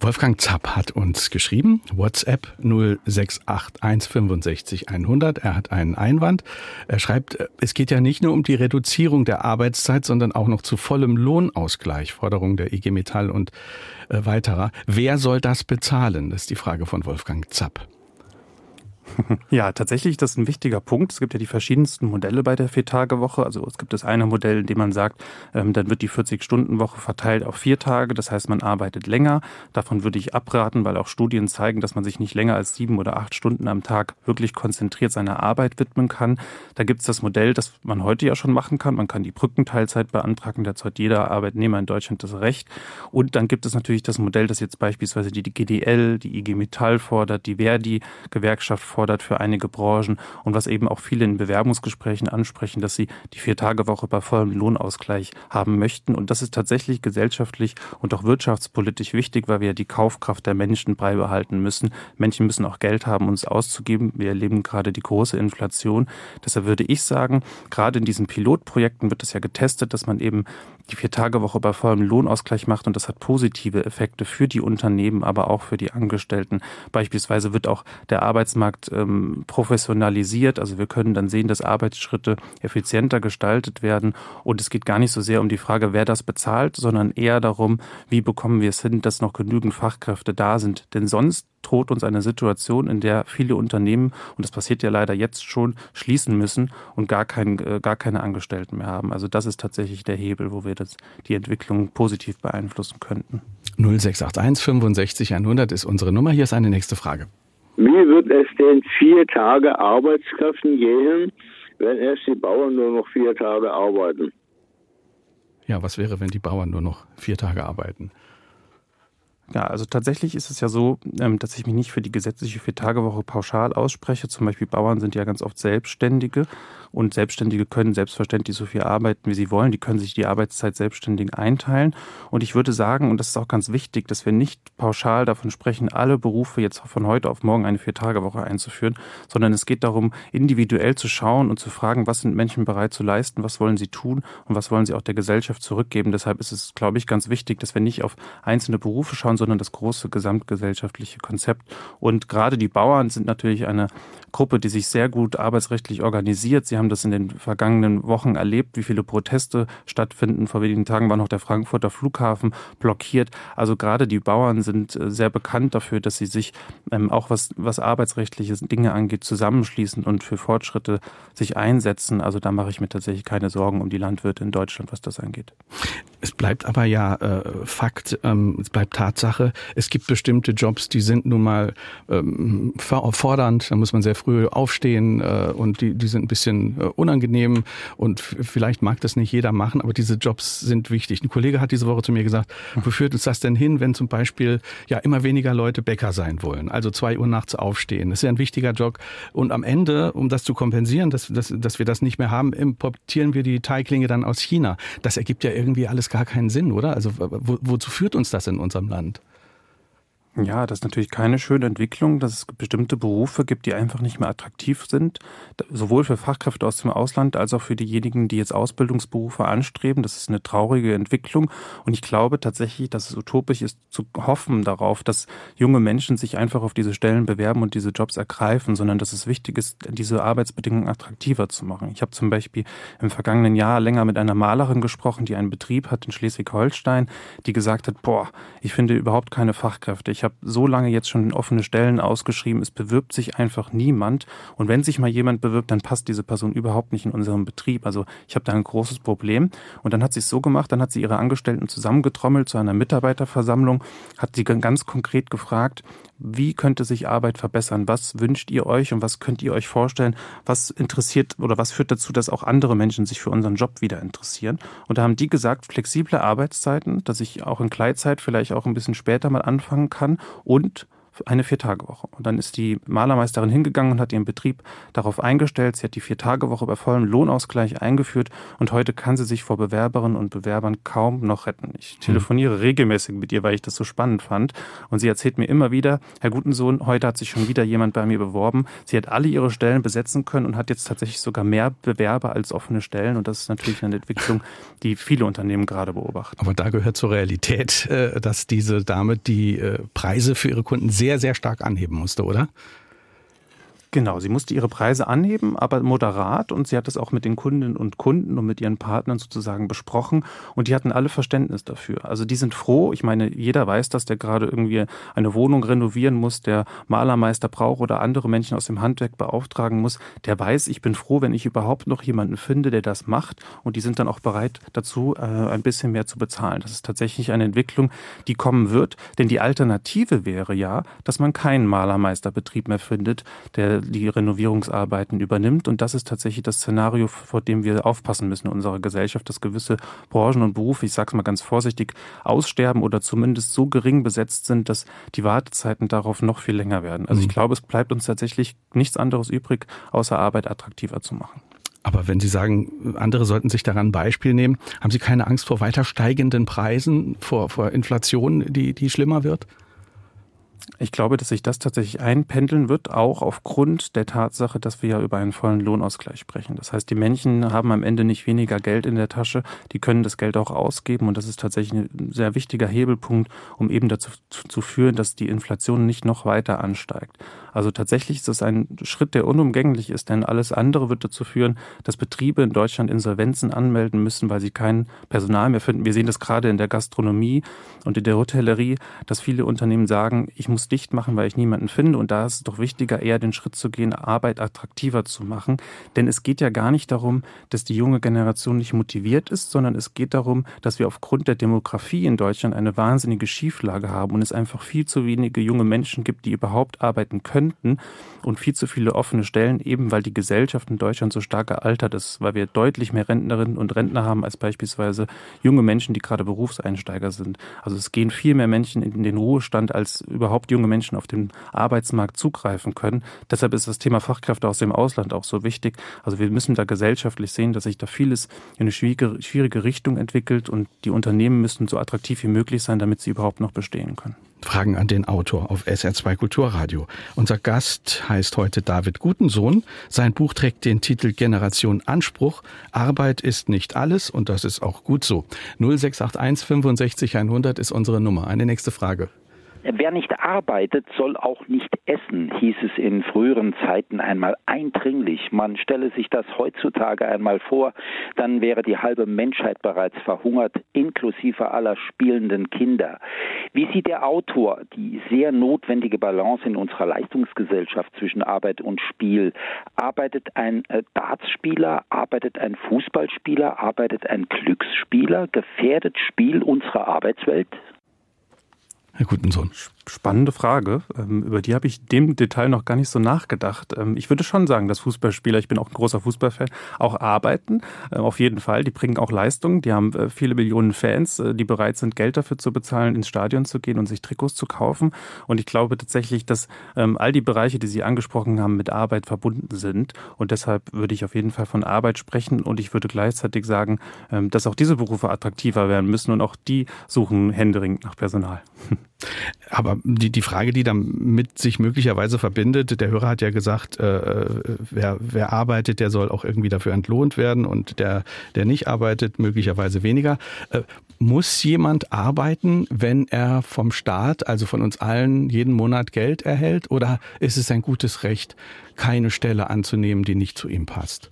Wolfgang Zapp hat uns geschrieben, WhatsApp 0681 100. Er hat einen Einwand. Er schreibt, es geht ja nicht nur um die Reduzierung der Arbeitszeit, sondern auch noch zu vollem Lohnausgleich, Forderung der IG Metall und äh, weiterer. Wer soll das bezahlen? Das ist die Frage von Wolfgang Zapp. Ja, tatsächlich, das ist ein wichtiger Punkt. Es gibt ja die verschiedensten Modelle bei der Vier-Tage-Woche. Also es gibt das eine Modell, in dem man sagt, ähm, dann wird die 40-Stunden-Woche verteilt auf vier Tage. Das heißt, man arbeitet länger. Davon würde ich abraten, weil auch Studien zeigen, dass man sich nicht länger als sieben oder acht Stunden am Tag wirklich konzentriert seiner Arbeit widmen kann. Da gibt es das Modell, das man heute ja schon machen kann. Man kann die Brückenteilzeit beantragen. Dazu hat jeder Arbeitnehmer in Deutschland das Recht. Und dann gibt es natürlich das Modell, das jetzt beispielsweise die GDL, die IG Metall fordert, die Verdi-Gewerkschaft fordert gefordert für einige Branchen und was eben auch viele in Bewerbungsgesprächen ansprechen, dass sie die Vier-Tage-Woche bei vollem Lohnausgleich haben möchten. Und das ist tatsächlich gesellschaftlich und auch wirtschaftspolitisch wichtig, weil wir die Kaufkraft der Menschen beibehalten müssen. Menschen müssen auch Geld haben, uns auszugeben. Wir erleben gerade die große Inflation. Deshalb würde ich sagen, gerade in diesen Pilotprojekten wird es ja getestet, dass man eben die Vier-Tage-Woche bei vollem Lohnausgleich macht und das hat positive Effekte für die Unternehmen, aber auch für die Angestellten. Beispielsweise wird auch der Arbeitsmarkt ähm, professionalisiert. Also wir können dann sehen, dass Arbeitsschritte effizienter gestaltet werden und es geht gar nicht so sehr um die Frage, wer das bezahlt, sondern eher darum, wie bekommen wir es hin, dass noch genügend Fachkräfte da sind. Denn sonst droht uns eine Situation, in der viele Unternehmen, und das passiert ja leider jetzt schon, schließen müssen und gar, kein, äh, gar keine Angestellten mehr haben. Also das ist tatsächlich der Hebel, wo wir das, die Entwicklung positiv beeinflussen könnten. 0681 65 100 ist unsere Nummer. Hier ist eine nächste Frage. Wie wird es denn vier Tage Arbeitskräften gehen, wenn erst die Bauern nur noch vier Tage arbeiten? Ja, was wäre, wenn die Bauern nur noch vier Tage arbeiten? Ja, also tatsächlich ist es ja so, ähm, dass ich mich nicht für die gesetzliche Viertagewoche pauschal ausspreche. Zum Beispiel Bauern sind ja ganz oft Selbstständige und Selbstständige können selbstverständlich so viel arbeiten, wie sie wollen. Die können sich die Arbeitszeit selbstständig einteilen. Und ich würde sagen, und das ist auch ganz wichtig, dass wir nicht pauschal davon sprechen, alle Berufe jetzt von heute auf morgen eine Viertagewoche einzuführen, sondern es geht darum, individuell zu schauen und zu fragen, was sind Menschen bereit zu leisten, was wollen sie tun und was wollen sie auch der Gesellschaft zurückgeben. Deshalb ist es, glaube ich, ganz wichtig, dass wir nicht auf einzelne Berufe schauen, sondern das große gesamtgesellschaftliche Konzept. Und gerade die Bauern sind natürlich eine Gruppe, die sich sehr gut arbeitsrechtlich organisiert. Sie haben das in den vergangenen Wochen erlebt, wie viele Proteste stattfinden. Vor wenigen Tagen war noch der Frankfurter Flughafen blockiert. Also gerade die Bauern sind äh, sehr bekannt dafür, dass sie sich ähm, auch was, was arbeitsrechtliche Dinge angeht, zusammenschließen und für Fortschritte sich einsetzen. Also da mache ich mir tatsächlich keine Sorgen um die Landwirte in Deutschland, was das angeht. Es bleibt aber ja äh, Fakt, ähm, es bleibt Tatsache. Es gibt bestimmte Jobs, die sind nun mal ähm, fordernd. Da muss man sehr früh aufstehen äh, und die, die sind ein bisschen äh, unangenehm und vielleicht mag das nicht jeder machen, aber diese Jobs sind wichtig. Ein Kollege hat diese Woche zu mir gesagt, wo führt uns das denn hin, wenn zum Beispiel ja immer weniger Leute Bäcker sein wollen, also zwei Uhr nachts aufstehen. Das ist ja ein wichtiger Job. Und am Ende, um das zu kompensieren, dass, dass, dass wir das nicht mehr haben, importieren wir die Teiglinge dann aus China. Das ergibt ja irgendwie alles gar keinen Sinn, oder? Also wo, wozu führt uns das in unserem Land? Ja, das ist natürlich keine schöne Entwicklung, dass es bestimmte Berufe gibt, die einfach nicht mehr attraktiv sind, sowohl für Fachkräfte aus dem Ausland als auch für diejenigen, die jetzt Ausbildungsberufe anstreben. Das ist eine traurige Entwicklung und ich glaube tatsächlich, dass es utopisch ist zu hoffen darauf, dass junge Menschen sich einfach auf diese Stellen bewerben und diese Jobs ergreifen, sondern dass es wichtig ist, diese Arbeitsbedingungen attraktiver zu machen. Ich habe zum Beispiel im vergangenen Jahr länger mit einer Malerin gesprochen, die einen Betrieb hat in Schleswig-Holstein, die gesagt hat, boah, ich finde überhaupt keine Fachkräfte. Ich habe so lange jetzt schon offene Stellen ausgeschrieben, es bewirbt sich einfach niemand. Und wenn sich mal jemand bewirbt, dann passt diese Person überhaupt nicht in unserem Betrieb. Also ich habe da ein großes Problem. Und dann hat sie es so gemacht, dann hat sie ihre Angestellten zusammengetrommelt zu einer Mitarbeiterversammlung, hat sie ganz konkret gefragt, wie könnte sich Arbeit verbessern? Was wünscht ihr euch und was könnt ihr euch vorstellen? Was interessiert oder was führt dazu, dass auch andere Menschen sich für unseren Job wieder interessieren? Und da haben die gesagt, flexible Arbeitszeiten, dass ich auch in Gleitzeit vielleicht auch ein bisschen später mal anfangen kann und eine Viertagewoche. Und dann ist die Malermeisterin hingegangen und hat ihren Betrieb darauf eingestellt. Sie hat die Viertagewoche bei vollem Lohnausgleich eingeführt und heute kann sie sich vor Bewerberinnen und Bewerbern kaum noch retten. Ich hm. telefoniere regelmäßig mit ihr, weil ich das so spannend fand. Und sie erzählt mir immer wieder, Herr Gutensohn, heute hat sich schon wieder jemand bei mir beworben. Sie hat alle ihre Stellen besetzen können und hat jetzt tatsächlich sogar mehr Bewerber als offene Stellen. Und das ist natürlich eine Entwicklung, die viele Unternehmen gerade beobachten. Aber da gehört zur Realität, äh, dass diese Dame die äh, Preise für ihre Kunden sehr, sehr stark anheben musste, oder? Genau, sie musste ihre Preise anheben, aber moderat und sie hat das auch mit den Kundinnen und Kunden und mit ihren Partnern sozusagen besprochen und die hatten alle Verständnis dafür. Also die sind froh. Ich meine, jeder weiß, dass der gerade irgendwie eine Wohnung renovieren muss, der Malermeister braucht oder andere Menschen aus dem Handwerk beauftragen muss. Der weiß, ich bin froh, wenn ich überhaupt noch jemanden finde, der das macht und die sind dann auch bereit dazu, äh, ein bisschen mehr zu bezahlen. Das ist tatsächlich eine Entwicklung, die kommen wird, denn die Alternative wäre ja, dass man keinen Malermeisterbetrieb mehr findet, der die Renovierungsarbeiten übernimmt. Und das ist tatsächlich das Szenario, vor dem wir aufpassen müssen in unserer Gesellschaft, dass gewisse Branchen und Berufe, ich sage es mal ganz vorsichtig, aussterben oder zumindest so gering besetzt sind, dass die Wartezeiten darauf noch viel länger werden. Also ich mhm. glaube, es bleibt uns tatsächlich nichts anderes übrig, außer Arbeit attraktiver zu machen. Aber wenn Sie sagen, andere sollten sich daran ein Beispiel nehmen, haben Sie keine Angst vor weiter steigenden Preisen, vor, vor Inflation, die, die schlimmer wird? Ich glaube, dass sich das tatsächlich einpendeln wird, auch aufgrund der Tatsache, dass wir ja über einen vollen Lohnausgleich sprechen. Das heißt, die Menschen haben am Ende nicht weniger Geld in der Tasche, die können das Geld auch ausgeben und das ist tatsächlich ein sehr wichtiger Hebelpunkt, um eben dazu zu führen, dass die Inflation nicht noch weiter ansteigt. Also tatsächlich ist das ein Schritt, der unumgänglich ist, denn alles andere wird dazu führen, dass Betriebe in Deutschland Insolvenzen anmelden müssen, weil sie kein Personal mehr finden. Wir sehen das gerade in der Gastronomie und in der Hotellerie, dass viele Unternehmen sagen, ich muss dicht machen, weil ich niemanden finde. Und da ist es doch wichtiger, eher den Schritt zu gehen, Arbeit attraktiver zu machen. Denn es geht ja gar nicht darum, dass die junge Generation nicht motiviert ist, sondern es geht darum, dass wir aufgrund der Demografie in Deutschland eine wahnsinnige Schieflage haben und es einfach viel zu wenige junge Menschen gibt, die überhaupt arbeiten können könnten und viel zu viele offene Stellen, eben weil die Gesellschaft in Deutschland so stark gealtert ist, weil wir deutlich mehr Rentnerinnen und Rentner haben als beispielsweise junge Menschen, die gerade Berufseinsteiger sind. Also es gehen viel mehr Menschen in den Ruhestand, als überhaupt junge Menschen auf den Arbeitsmarkt zugreifen können. Deshalb ist das Thema Fachkräfte aus dem Ausland auch so wichtig. Also wir müssen da gesellschaftlich sehen, dass sich da vieles in eine schwierige, schwierige Richtung entwickelt und die Unternehmen müssen so attraktiv wie möglich sein, damit sie überhaupt noch bestehen können. Fragen an den Autor auf SR2 Kulturradio. Unser Gast heißt heute David Gutensohn. Sein Buch trägt den Titel Generation Anspruch. Arbeit ist nicht alles und das ist auch gut so. 0681 65 100 ist unsere Nummer. Eine nächste Frage. Wer nicht arbeitet, soll auch nicht essen, hieß es in früheren Zeiten einmal eindringlich. Man stelle sich das heutzutage einmal vor, dann wäre die halbe Menschheit bereits verhungert, inklusive aller spielenden Kinder. Wie sieht der Autor die sehr notwendige Balance in unserer Leistungsgesellschaft zwischen Arbeit und Spiel? Arbeitet ein äh, Dartspieler, arbeitet ein Fußballspieler, arbeitet ein Glücksspieler? Gefährdet Spiel unsere Arbeitswelt? Herr Gutensohn. Spannende Frage. Ähm, über die habe ich dem Detail noch gar nicht so nachgedacht. Ähm, ich würde schon sagen, dass Fußballspieler, ich bin auch ein großer Fußballfan, auch arbeiten. Ähm, auf jeden Fall. Die bringen auch Leistung. Die haben äh, viele Millionen Fans, äh, die bereit sind, Geld dafür zu bezahlen, ins Stadion zu gehen und sich Trikots zu kaufen. Und ich glaube tatsächlich, dass all die Bereiche, die Sie angesprochen haben, mit Arbeit verbunden sind. Und deshalb würde ich auf jeden Fall von Arbeit sprechen. Und ich würde gleichzeitig sagen, dass auch diese Berufe attraktiver werden müssen und auch die suchen händeringend nach Personal. Aber die, die Frage, die damit sich möglicherweise verbindet, der Hörer hat ja gesagt, äh, äh, wer, wer arbeitet, der soll auch irgendwie dafür entlohnt werden und der, der nicht arbeitet, möglicherweise weniger. Äh, muss jemand arbeiten, wenn er vom Staat, also von uns allen, jeden Monat Geld erhält? Oder ist es ein gutes Recht, keine Stelle anzunehmen, die nicht zu ihm passt?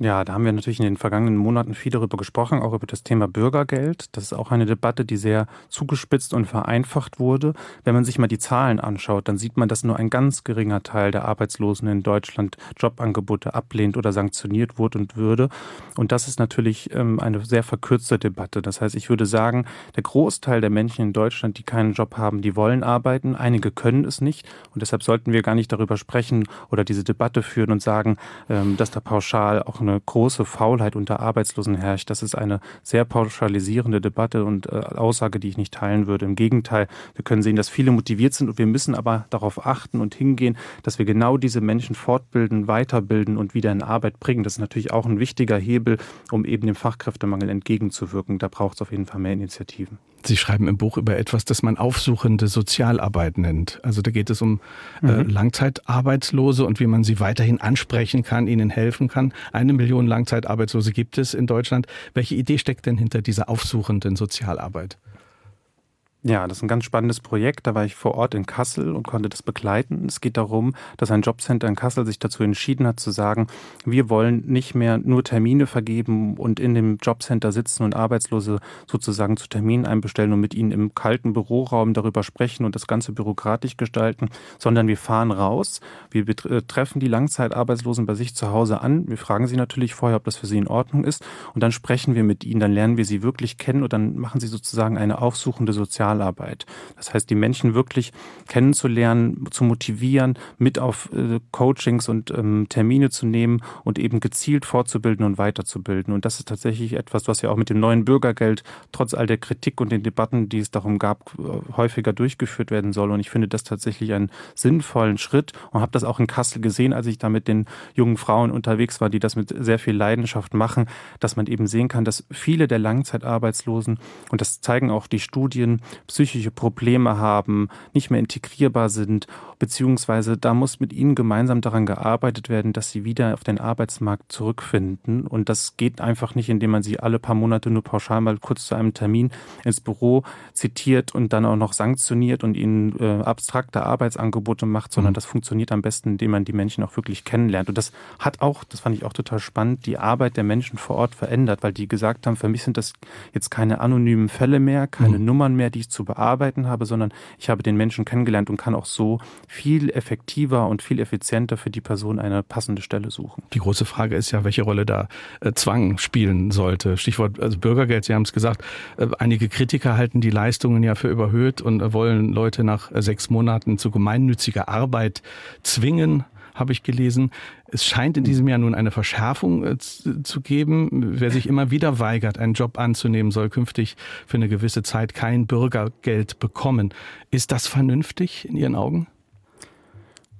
Ja, da haben wir natürlich in den vergangenen Monaten viel darüber gesprochen, auch über das Thema Bürgergeld. Das ist auch eine Debatte, die sehr zugespitzt und vereinfacht wurde. Wenn man sich mal die Zahlen anschaut, dann sieht man, dass nur ein ganz geringer Teil der Arbeitslosen in Deutschland Jobangebote ablehnt oder sanktioniert wurde und würde. Und das ist natürlich ähm, eine sehr verkürzte Debatte. Das heißt, ich würde sagen, der Großteil der Menschen in Deutschland, die keinen Job haben, die wollen arbeiten. Einige können es nicht. Und deshalb sollten wir gar nicht darüber sprechen oder diese Debatte führen und sagen, ähm, dass da pauschal auch eine große Faulheit unter Arbeitslosen herrscht. Das ist eine sehr pauschalisierende Debatte und äh, Aussage, die ich nicht teilen würde. Im Gegenteil, wir können sehen, dass viele motiviert sind und wir müssen aber darauf achten und hingehen, dass wir genau diese Menschen fortbilden, weiterbilden und wieder in Arbeit bringen. Das ist natürlich auch ein wichtiger Hebel, um eben dem Fachkräftemangel entgegenzuwirken. Da braucht es auf jeden Fall mehr Initiativen. Sie schreiben im Buch über etwas, das man aufsuchende Sozialarbeit nennt. Also da geht es um äh, mhm. äh, Langzeitarbeitslose und wie man sie weiterhin ansprechen kann, ihnen helfen kann. Eine Million Langzeitarbeitslose gibt es in Deutschland. Welche Idee steckt denn hinter dieser aufsuchenden Sozialarbeit? Ja, das ist ein ganz spannendes Projekt. Da war ich vor Ort in Kassel und konnte das begleiten. Es geht darum, dass ein Jobcenter in Kassel sich dazu entschieden hat zu sagen, wir wollen nicht mehr nur Termine vergeben und in dem Jobcenter sitzen und Arbeitslose sozusagen zu Terminen einbestellen und mit ihnen im kalten Büroraum darüber sprechen und das Ganze bürokratisch gestalten, sondern wir fahren raus, wir äh, treffen die Langzeitarbeitslosen bei sich zu Hause an, wir fragen sie natürlich vorher, ob das für sie in Ordnung ist und dann sprechen wir mit ihnen, dann lernen wir sie wirklich kennen und dann machen sie sozusagen eine aufsuchende Sozial Sozialarbeit. Das heißt, die Menschen wirklich kennenzulernen, zu motivieren, mit auf äh, Coachings und ähm, Termine zu nehmen und eben gezielt fortzubilden und weiterzubilden. Und das ist tatsächlich etwas, was ja auch mit dem neuen Bürgergeld trotz all der Kritik und den Debatten, die es darum gab, äh, häufiger durchgeführt werden soll. Und ich finde das tatsächlich einen sinnvollen Schritt und habe das auch in Kassel gesehen, als ich da mit den jungen Frauen unterwegs war, die das mit sehr viel Leidenschaft machen, dass man eben sehen kann, dass viele der Langzeitarbeitslosen, und das zeigen auch die Studien, psychische Probleme haben, nicht mehr integrierbar sind, beziehungsweise da muss mit ihnen gemeinsam daran gearbeitet werden, dass sie wieder auf den Arbeitsmarkt zurückfinden. Und das geht einfach nicht, indem man sie alle paar Monate nur pauschal mal kurz zu einem Termin ins Büro zitiert und dann auch noch sanktioniert und ihnen äh, abstrakte Arbeitsangebote macht, sondern mhm. das funktioniert am besten, indem man die Menschen auch wirklich kennenlernt. Und das hat auch, das fand ich auch total spannend, die Arbeit der Menschen vor Ort verändert, weil die gesagt haben, für mich sind das jetzt keine anonymen Fälle mehr, keine mhm. Nummern mehr, die ich zu bearbeiten habe, sondern ich habe den Menschen kennengelernt und kann auch so viel effektiver und viel effizienter für die Person eine passende Stelle suchen. Die große Frage ist ja, welche Rolle da äh, Zwang spielen sollte. Stichwort also Bürgergeld, Sie haben es gesagt, äh, einige Kritiker halten die Leistungen ja für überhöht und äh, wollen Leute nach sechs Monaten zu gemeinnütziger Arbeit zwingen habe ich gelesen. Es scheint in diesem Jahr nun eine Verschärfung zu geben. Wer sich immer wieder weigert, einen Job anzunehmen, soll künftig für eine gewisse Zeit kein Bürgergeld bekommen. Ist das vernünftig in Ihren Augen?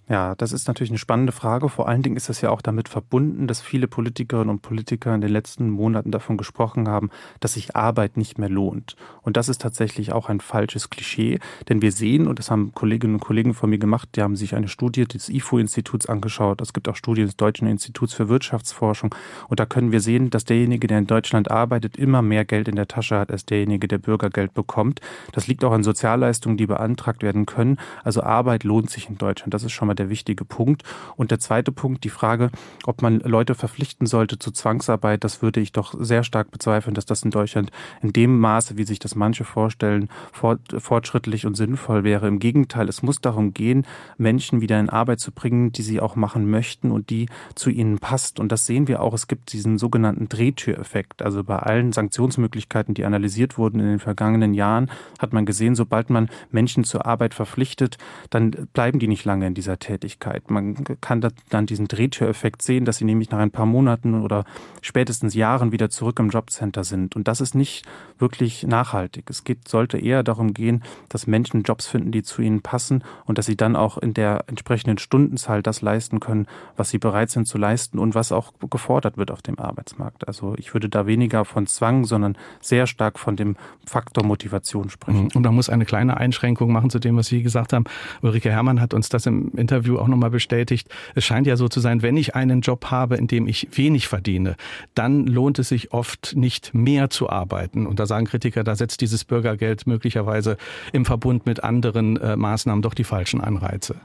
Ja, das ist natürlich eine spannende Frage. Vor allen Dingen ist das ja auch damit verbunden, dass viele Politikerinnen und Politiker in den letzten Monaten davon gesprochen haben, dass sich Arbeit nicht mehr lohnt. Und das ist tatsächlich auch ein falsches Klischee, denn wir sehen, und das haben Kolleginnen und Kollegen von mir gemacht, die haben sich eine Studie des IFO-Instituts angeschaut. Es gibt auch Studien des Deutschen Instituts für Wirtschaftsforschung. Und da können wir sehen, dass derjenige, der in Deutschland arbeitet, immer mehr Geld in der Tasche hat als derjenige, der Bürgergeld bekommt. Das liegt auch an Sozialleistungen, die beantragt werden können. Also Arbeit lohnt sich in Deutschland. Das ist schon mal der wichtige Punkt. Und der zweite Punkt, die Frage, ob man Leute verpflichten sollte zu Zwangsarbeit, das würde ich doch sehr stark bezweifeln, dass das in Deutschland in dem Maße, wie sich das manche vorstellen, fortschrittlich und sinnvoll wäre. Im Gegenteil, es muss darum gehen, Menschen wieder in Arbeit zu bringen, die sie auch machen möchten und die zu ihnen passt. Und das sehen wir auch. Es gibt diesen sogenannten Drehtüreffekt. Also bei allen Sanktionsmöglichkeiten, die analysiert wurden in den vergangenen Jahren, hat man gesehen, sobald man Menschen zur Arbeit verpflichtet, dann bleiben die nicht lange in dieser Tätigkeit. Man kann dann diesen Drehtüreffekt sehen, dass sie nämlich nach ein paar Monaten oder spätestens Jahren wieder zurück im Jobcenter sind. Und das ist nicht wirklich nachhaltig. Es geht, sollte eher darum gehen, dass Menschen Jobs finden, die zu ihnen passen und dass sie dann auch in der entsprechenden Stundenzahl das leisten können, was sie bereit sind zu leisten und was auch gefordert wird auf dem Arbeitsmarkt. Also ich würde da weniger von Zwang, sondern sehr stark von dem Faktor Motivation sprechen. Und da muss eine kleine Einschränkung machen zu dem, was Sie gesagt haben. Ulrike Herrmann hat uns das im Interview Interview auch nochmal bestätigt. Es scheint ja so zu sein, wenn ich einen Job habe, in dem ich wenig verdiene, dann lohnt es sich oft nicht mehr zu arbeiten. Und da sagen Kritiker, da setzt dieses Bürgergeld möglicherweise im Verbund mit anderen äh, Maßnahmen doch die falschen Anreize.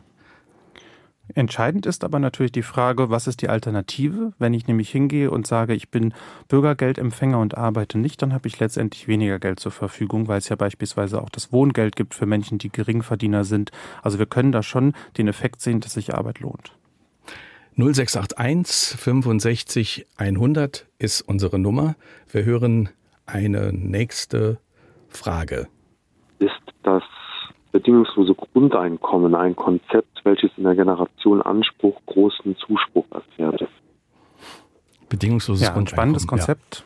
Entscheidend ist aber natürlich die Frage, was ist die Alternative? Wenn ich nämlich hingehe und sage, ich bin Bürgergeldempfänger und arbeite nicht, dann habe ich letztendlich weniger Geld zur Verfügung, weil es ja beispielsweise auch das Wohngeld gibt für Menschen, die Geringverdiener sind. Also wir können da schon den Effekt sehen, dass sich Arbeit lohnt. 0681 65 100 ist unsere Nummer. Wir hören eine nächste Frage. Bedingungslose Grundeinkommen ein Konzept, welches in der Generation Anspruch großen Zuspruch erfährt. Bedingungsloses ja, ein spannendes Konzept.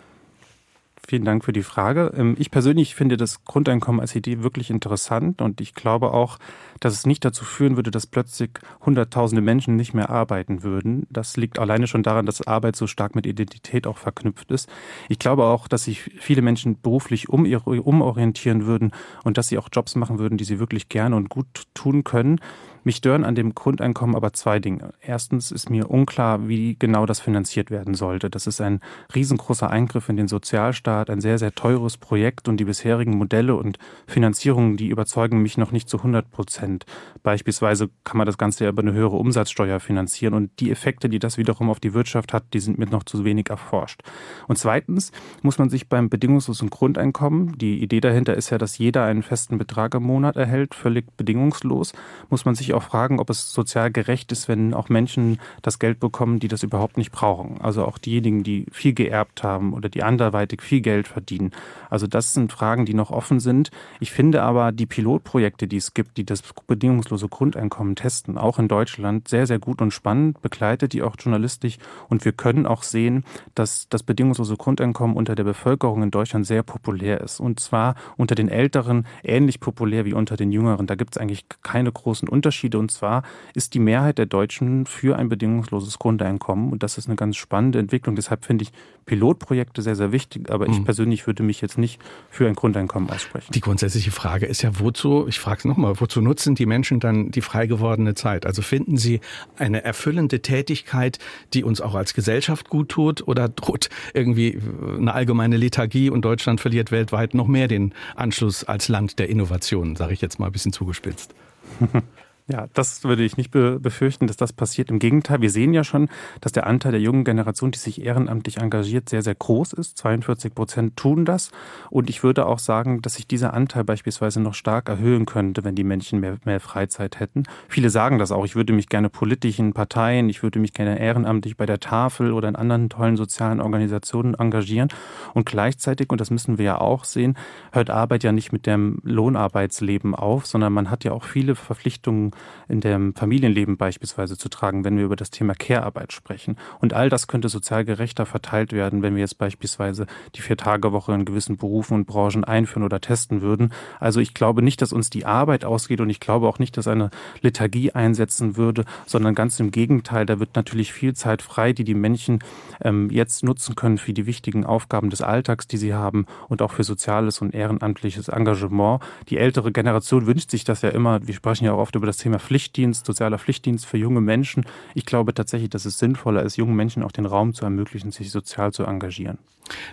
Vielen Dank für die Frage. Ähm, ich persönlich finde das Grundeinkommen als Idee wirklich interessant und ich glaube auch, dass es nicht dazu führen würde, dass plötzlich Hunderttausende Menschen nicht mehr arbeiten würden. Das liegt alleine schon daran, dass Arbeit so stark mit Identität auch verknüpft ist. Ich glaube auch, dass sich viele Menschen beruflich umorientieren würden und dass sie auch Jobs machen würden, die sie wirklich gerne und gut tun können. Mich stören an dem Grundeinkommen aber zwei Dinge. Erstens ist mir unklar, wie genau das finanziert werden sollte. Das ist ein riesengroßer Eingriff in den Sozialstaat, ein sehr, sehr teures Projekt und die bisherigen Modelle und Finanzierungen, die überzeugen mich noch nicht zu 100 Prozent. Beispielsweise kann man das Ganze ja über eine höhere Umsatzsteuer finanzieren und die Effekte, die das wiederum auf die Wirtschaft hat, die sind mir noch zu wenig erforscht. Und zweitens muss man sich beim bedingungslosen Grundeinkommen, die Idee dahinter ist ja, dass jeder einen festen Betrag im Monat erhält, völlig bedingungslos, muss man sich auch fragen, ob es sozial gerecht ist, wenn auch Menschen das Geld bekommen, die das überhaupt nicht brauchen. Also auch diejenigen, die viel geerbt haben oder die anderweitig viel Geld verdienen. Also das sind Fragen, die noch offen sind. Ich finde aber die Pilotprojekte, die es gibt, die das bedingungslose Grundeinkommen testen, auch in Deutschland, sehr, sehr gut und spannend, begleitet die auch journalistisch. Und wir können auch sehen, dass das bedingungslose Grundeinkommen unter der Bevölkerung in Deutschland sehr populär ist. Und zwar unter den Älteren ähnlich populär wie unter den Jüngeren. Da gibt es eigentlich keine großen Unterschiede. Unterschiede. Und zwar ist die Mehrheit der Deutschen für ein bedingungsloses Grundeinkommen. Und das ist eine ganz spannende Entwicklung. Deshalb finde ich Pilotprojekte sehr, sehr wichtig. Aber ich mhm. persönlich würde mich jetzt nicht für ein Grundeinkommen aussprechen. Die grundsätzliche Frage ist ja, wozu, ich frage es nochmal, wozu nutzen die Menschen dann die frei gewordene Zeit? Also finden sie eine erfüllende Tätigkeit, die uns auch als Gesellschaft gut tut oder droht irgendwie eine allgemeine Lethargie und Deutschland verliert weltweit noch mehr den Anschluss als Land der Innovationen, sage ich jetzt mal ein bisschen zugespitzt. Ja, das würde ich nicht befürchten, dass das passiert. Im Gegenteil, wir sehen ja schon, dass der Anteil der jungen Generation, die sich ehrenamtlich engagiert, sehr, sehr groß ist. 42 Prozent tun das. Und ich würde auch sagen, dass sich dieser Anteil beispielsweise noch stark erhöhen könnte, wenn die Menschen mehr, mehr Freizeit hätten. Viele sagen das auch. Ich würde mich gerne politisch in Parteien, ich würde mich gerne ehrenamtlich bei der Tafel oder in anderen tollen sozialen Organisationen engagieren. Und gleichzeitig, und das müssen wir ja auch sehen, hört Arbeit ja nicht mit dem Lohnarbeitsleben auf, sondern man hat ja auch viele Verpflichtungen in dem Familienleben beispielsweise zu tragen, wenn wir über das Thema Care-Arbeit sprechen. Und all das könnte sozial gerechter verteilt werden, wenn wir jetzt beispielsweise die Vier-Tage-Woche in gewissen Berufen und Branchen einführen oder testen würden. Also ich glaube nicht, dass uns die Arbeit ausgeht und ich glaube auch nicht, dass eine Lethargie einsetzen würde, sondern ganz im Gegenteil, da wird natürlich viel Zeit frei, die die Menschen ähm, jetzt nutzen können für die wichtigen Aufgaben des Alltags, die sie haben und auch für soziales und ehrenamtliches Engagement. Die ältere Generation wünscht sich das ja immer. Wir sprechen ja auch oft über das Thema Pflichtdienst, sozialer Pflichtdienst für junge Menschen. Ich glaube tatsächlich, dass es sinnvoller ist, jungen Menschen auch den Raum zu ermöglichen, sich sozial zu engagieren.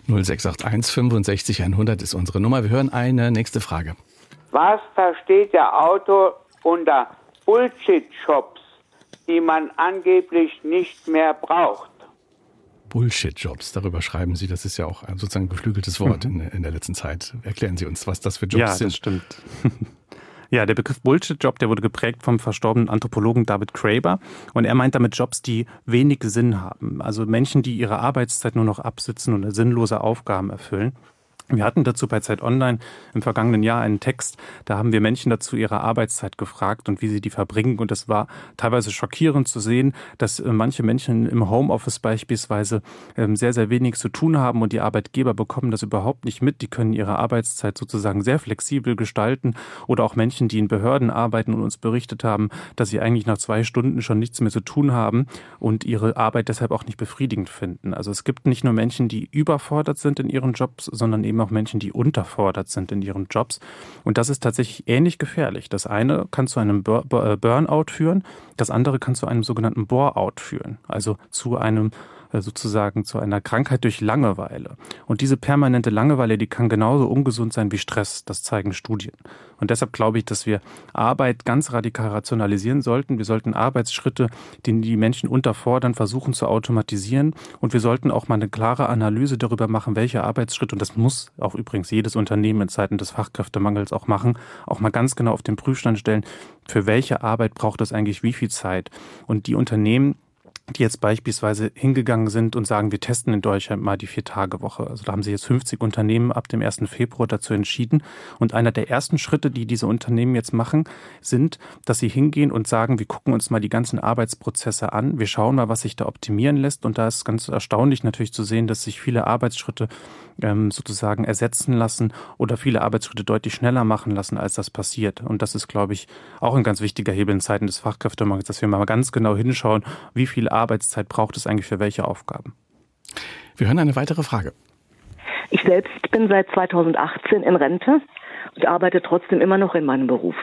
0681 65 100 ist unsere Nummer. Wir hören eine nächste Frage. Was versteht der Autor unter Bullshit-Jobs, die man angeblich nicht mehr braucht? Bullshit-Jobs, darüber schreiben Sie. Das ist ja auch sozusagen ein geflügeltes Wort mhm. in, in, der letzten Zeit. Erklären Sie uns, was das für Jobs ja, sind. Ja, das stimmt. Ja, der Begriff Bullshit-Job, der wurde geprägt vom verstorbenen Anthropologen David Graeber. Und er meint damit Jobs, die wenig Sinn haben. Also Menschen, die ihre Arbeitszeit nur noch absitzen und sinnlose Aufgaben erfüllen. Wir hatten dazu bei Zeit Online im vergangenen Jahr einen Text, da haben wir Menschen dazu ihre Arbeitszeit gefragt und wie sie die verbringen. Und es war teilweise schockierend zu sehen, dass äh, manche Menschen im Homeoffice beispielsweise ähm, sehr, sehr wenig zu tun haben und die Arbeitgeber bekommen das überhaupt nicht mit. Die können ihre Arbeitszeit sozusagen sehr flexibel gestalten. Oder auch Menschen, die in Behörden arbeiten und uns berichtet haben, dass sie eigentlich nach zwei Stunden schon nichts mehr zu tun haben und ihre Arbeit deshalb auch nicht befriedigend finden. Also es gibt nicht nur Menschen, die überfordert sind in ihren Jobs, sondern eben auch Menschen, die unterfordert sind in ihren Jobs. Und das ist tatsächlich ähnlich gefährlich. Das eine kann zu einem äh, Burnout führen, das andere kann zu einem sogenannten Bore-out führen, also zu einem sozusagen zu einer Krankheit durch Langeweile. Und diese permanente Langeweile, die kann genauso ungesund sein wie Stress. Das zeigen Studien. Und deshalb glaube ich, dass wir Arbeit ganz radikal rationalisieren sollten. Wir sollten Arbeitsschritte, die die Menschen unterfordern, versuchen zu automatisieren. Und wir sollten auch mal eine klare Analyse darüber machen, welche Arbeitsschritte, und das muss auch übrigens jedes Unternehmen in Zeiten des Fachkräftemangels auch machen, auch mal ganz genau auf den Prüfstand stellen, für welche Arbeit braucht es eigentlich wie viel Zeit. Und die Unternehmen, die jetzt beispielsweise hingegangen sind und sagen, wir testen in Deutschland mal die Vier-Tage-Woche. Also da haben sich jetzt 50 Unternehmen ab dem 1. Februar dazu entschieden. Und einer der ersten Schritte, die diese Unternehmen jetzt machen, sind, dass sie hingehen und sagen, wir gucken uns mal die ganzen Arbeitsprozesse an, wir schauen mal, was sich da optimieren lässt. Und da ist ganz erstaunlich natürlich zu sehen, dass sich viele Arbeitsschritte ähm, sozusagen ersetzen lassen oder viele Arbeitsschritte deutlich schneller machen lassen, als das passiert. Und das ist, glaube ich, auch ein ganz wichtiger Hebel in Zeiten des Fachkräftemangels, dass wir mal ganz genau hinschauen, wie viel Arbeitszeit braucht es eigentlich für welche Aufgaben. Wir hören eine weitere Frage. Ich selbst bin seit 2018 in Rente und arbeite trotzdem immer noch in meinem Beruf.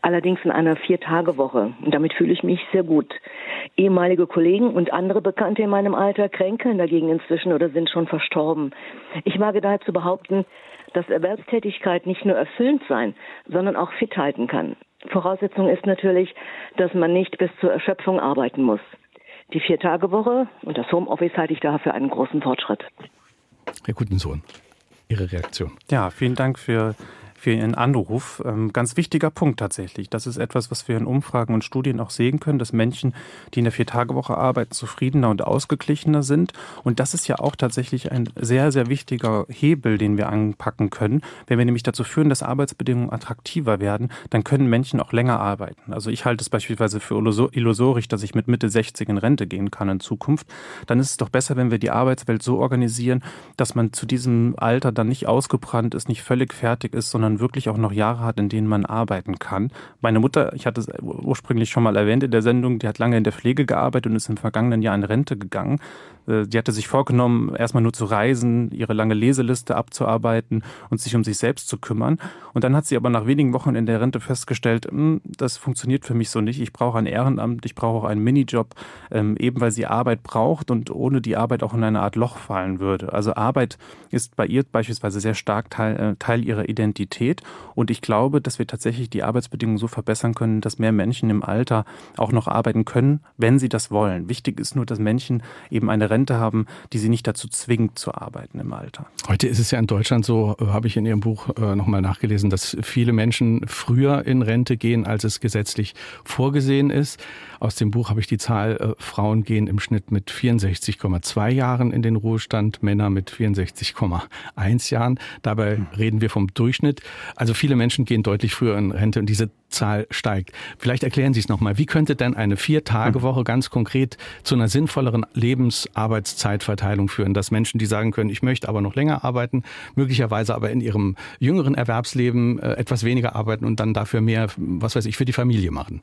Allerdings in einer Vier-Tage-Woche. Und damit fühle ich mich sehr gut. Ehemalige Kollegen und andere Bekannte in meinem Alter kränkeln dagegen inzwischen oder sind schon verstorben. Ich wage daher zu behaupten, dass Erwerbstätigkeit nicht nur erfüllend sein, sondern auch fit halten kann. Voraussetzung ist natürlich, dass man nicht bis zur Erschöpfung arbeiten muss. Die Vier-Tage-Woche und das Homeoffice halte ich daher für einen großen Fortschritt. Herr Gutensohn, Ihre Reaktion. Ja, vielen Dank für für Ihren Anruf. Ähm, ganz wichtiger Punkt tatsächlich. Das ist etwas, was wir in Umfragen und Studien auch sehen können, dass Menschen, die in der Vier-Tage-Woche arbeiten, zufriedener und ausgeglichener sind. Und das ist ja auch tatsächlich ein sehr, sehr wichtiger Hebel, den wir anpacken können. Wenn wir nämlich dazu führen, dass Arbeitsbedingungen attraktiver werden, dann können Menschen auch länger arbeiten. Also ich halte es beispielsweise für illusorisch, dass ich mit Mitte 60 in Rente gehen kann in Zukunft. Dann ist es doch besser, wenn wir die Arbeitswelt so organisieren, dass man zu diesem Alter dann nicht ausgebrannt ist, nicht völlig fertig ist, sondern man wirklich auch noch Jahre hat, in denen man arbeiten kann. Meine Mutter, ich hatte es ursprünglich schon mal erwähnt in der Sendung, die hat lange in der Pflege gearbeitet und ist im vergangenen Jahr in Rente gegangen. Äh, sie hatte sich vorgenommen, erstmal nur zu reisen, ihre lange Leseliste abzuarbeiten und sich um sich selbst zu kümmern. Und dann hat sie aber nach wenigen Wochen in der Rente festgestellt, hm, das funktioniert für mich so nicht. Ich brauche ein Ehrenamt, ich brauche auch einen Minijob, ähm, eben weil sie Arbeit braucht und ohne die Arbeit auch in eine Art Loch fallen würde. Also Arbeit ist bei ihr beispielsweise sehr stark Teil, äh, Teil ihrer Identität. Und ich glaube, dass wir tatsächlich die Arbeitsbedingungen so verbessern können, dass mehr Menschen im Alter auch noch arbeiten können, wenn sie das wollen. Wichtig ist nur, dass Menschen eben eine Rente Rente haben, die sie nicht dazu zwingt zu arbeiten im Alter. Heute ist es ja in Deutschland so, äh, habe ich in Ihrem Buch äh, nochmal nachgelesen, dass viele Menschen früher in Rente gehen, als es gesetzlich vorgesehen ist. Aus dem Buch habe ich die Zahl, äh, Frauen gehen im Schnitt mit 64,2 Jahren in den Ruhestand, Männer mit 64,1 Jahren. Dabei hm. reden wir vom Durchschnitt. Also viele Menschen gehen deutlich früher in Rente und diese Zahl steigt. Vielleicht erklären Sie es nochmal. Wie könnte denn eine Vier-Tage-Woche ganz konkret zu einer sinnvolleren Lebensarbeitszeitverteilung führen, dass Menschen, die sagen können, ich möchte aber noch länger arbeiten, möglicherweise aber in ihrem jüngeren Erwerbsleben äh, etwas weniger arbeiten und dann dafür mehr, was weiß ich, für die Familie machen?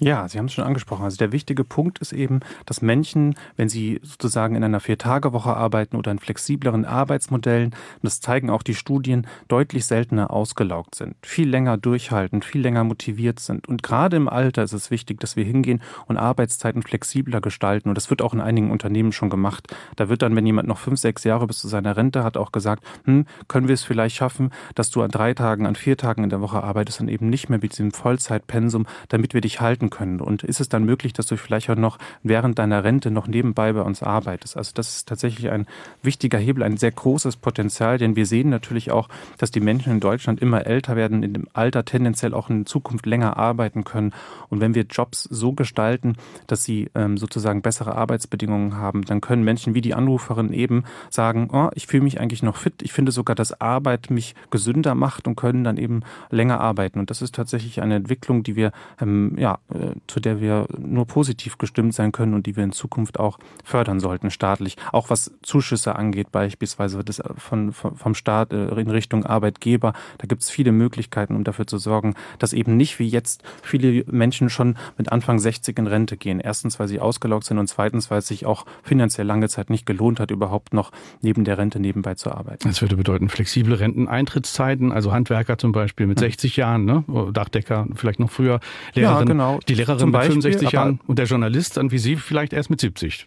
Ja, Sie haben es schon angesprochen. Also der wichtige Punkt ist eben, dass Menschen, wenn sie sozusagen in einer Vier-Tage-Woche arbeiten oder in flexibleren Arbeitsmodellen, das zeigen auch die Studien, deutlich seltener ausgelaugt sind, viel länger durchhalten, viel länger motiviert sind. Und gerade im Alter ist es wichtig, dass wir hingehen und Arbeitszeiten flexibler gestalten. Und das wird auch in einigen Unternehmen schon gemacht. Da wird dann, wenn jemand noch fünf, sechs Jahre bis zu seiner Rente hat, auch gesagt, hm, können wir es vielleicht schaffen, dass du an drei Tagen, an vier Tagen in der Woche arbeitest und eben nicht mehr mit diesem Vollzeitpensum, damit wir dich halten halten können? Und ist es dann möglich, dass du vielleicht auch noch während deiner Rente noch nebenbei bei uns arbeitest? Also das ist tatsächlich ein wichtiger Hebel, ein sehr großes Potenzial, denn wir sehen natürlich auch, dass die Menschen in Deutschland immer älter werden, in dem Alter tendenziell auch in Zukunft länger arbeiten können. Und wenn wir Jobs so gestalten, dass sie ähm, sozusagen bessere Arbeitsbedingungen haben, dann können Menschen wie die Anruferin eben sagen, oh, ich fühle mich eigentlich noch fit, ich finde sogar, dass Arbeit mich gesünder macht und können dann eben länger arbeiten. Und das ist tatsächlich eine Entwicklung, die wir ähm, ja, zu der wir nur positiv gestimmt sein können und die wir in Zukunft auch fördern sollten, staatlich. Auch was Zuschüsse angeht, beispielsweise das von, vom Staat äh, in Richtung Arbeitgeber. Da gibt es viele Möglichkeiten, um dafür zu sorgen, dass eben nicht wie jetzt viele Menschen schon mit Anfang 60 in Rente gehen. Erstens, weil sie ausgelaugt sind und zweitens, weil es sich auch finanziell lange Zeit nicht gelohnt hat, überhaupt noch neben der Rente nebenbei zu arbeiten. Das würde bedeuten, flexible Renteneintrittszeiten, also Handwerker zum Beispiel mit 60 hm. Jahren, ne? Dachdecker vielleicht noch früher, Lehrerin. Ja, genau. Die Lehrerin mit Beispiel, 65 Jahren und der Journalist dann wie Sie vielleicht erst mit 70.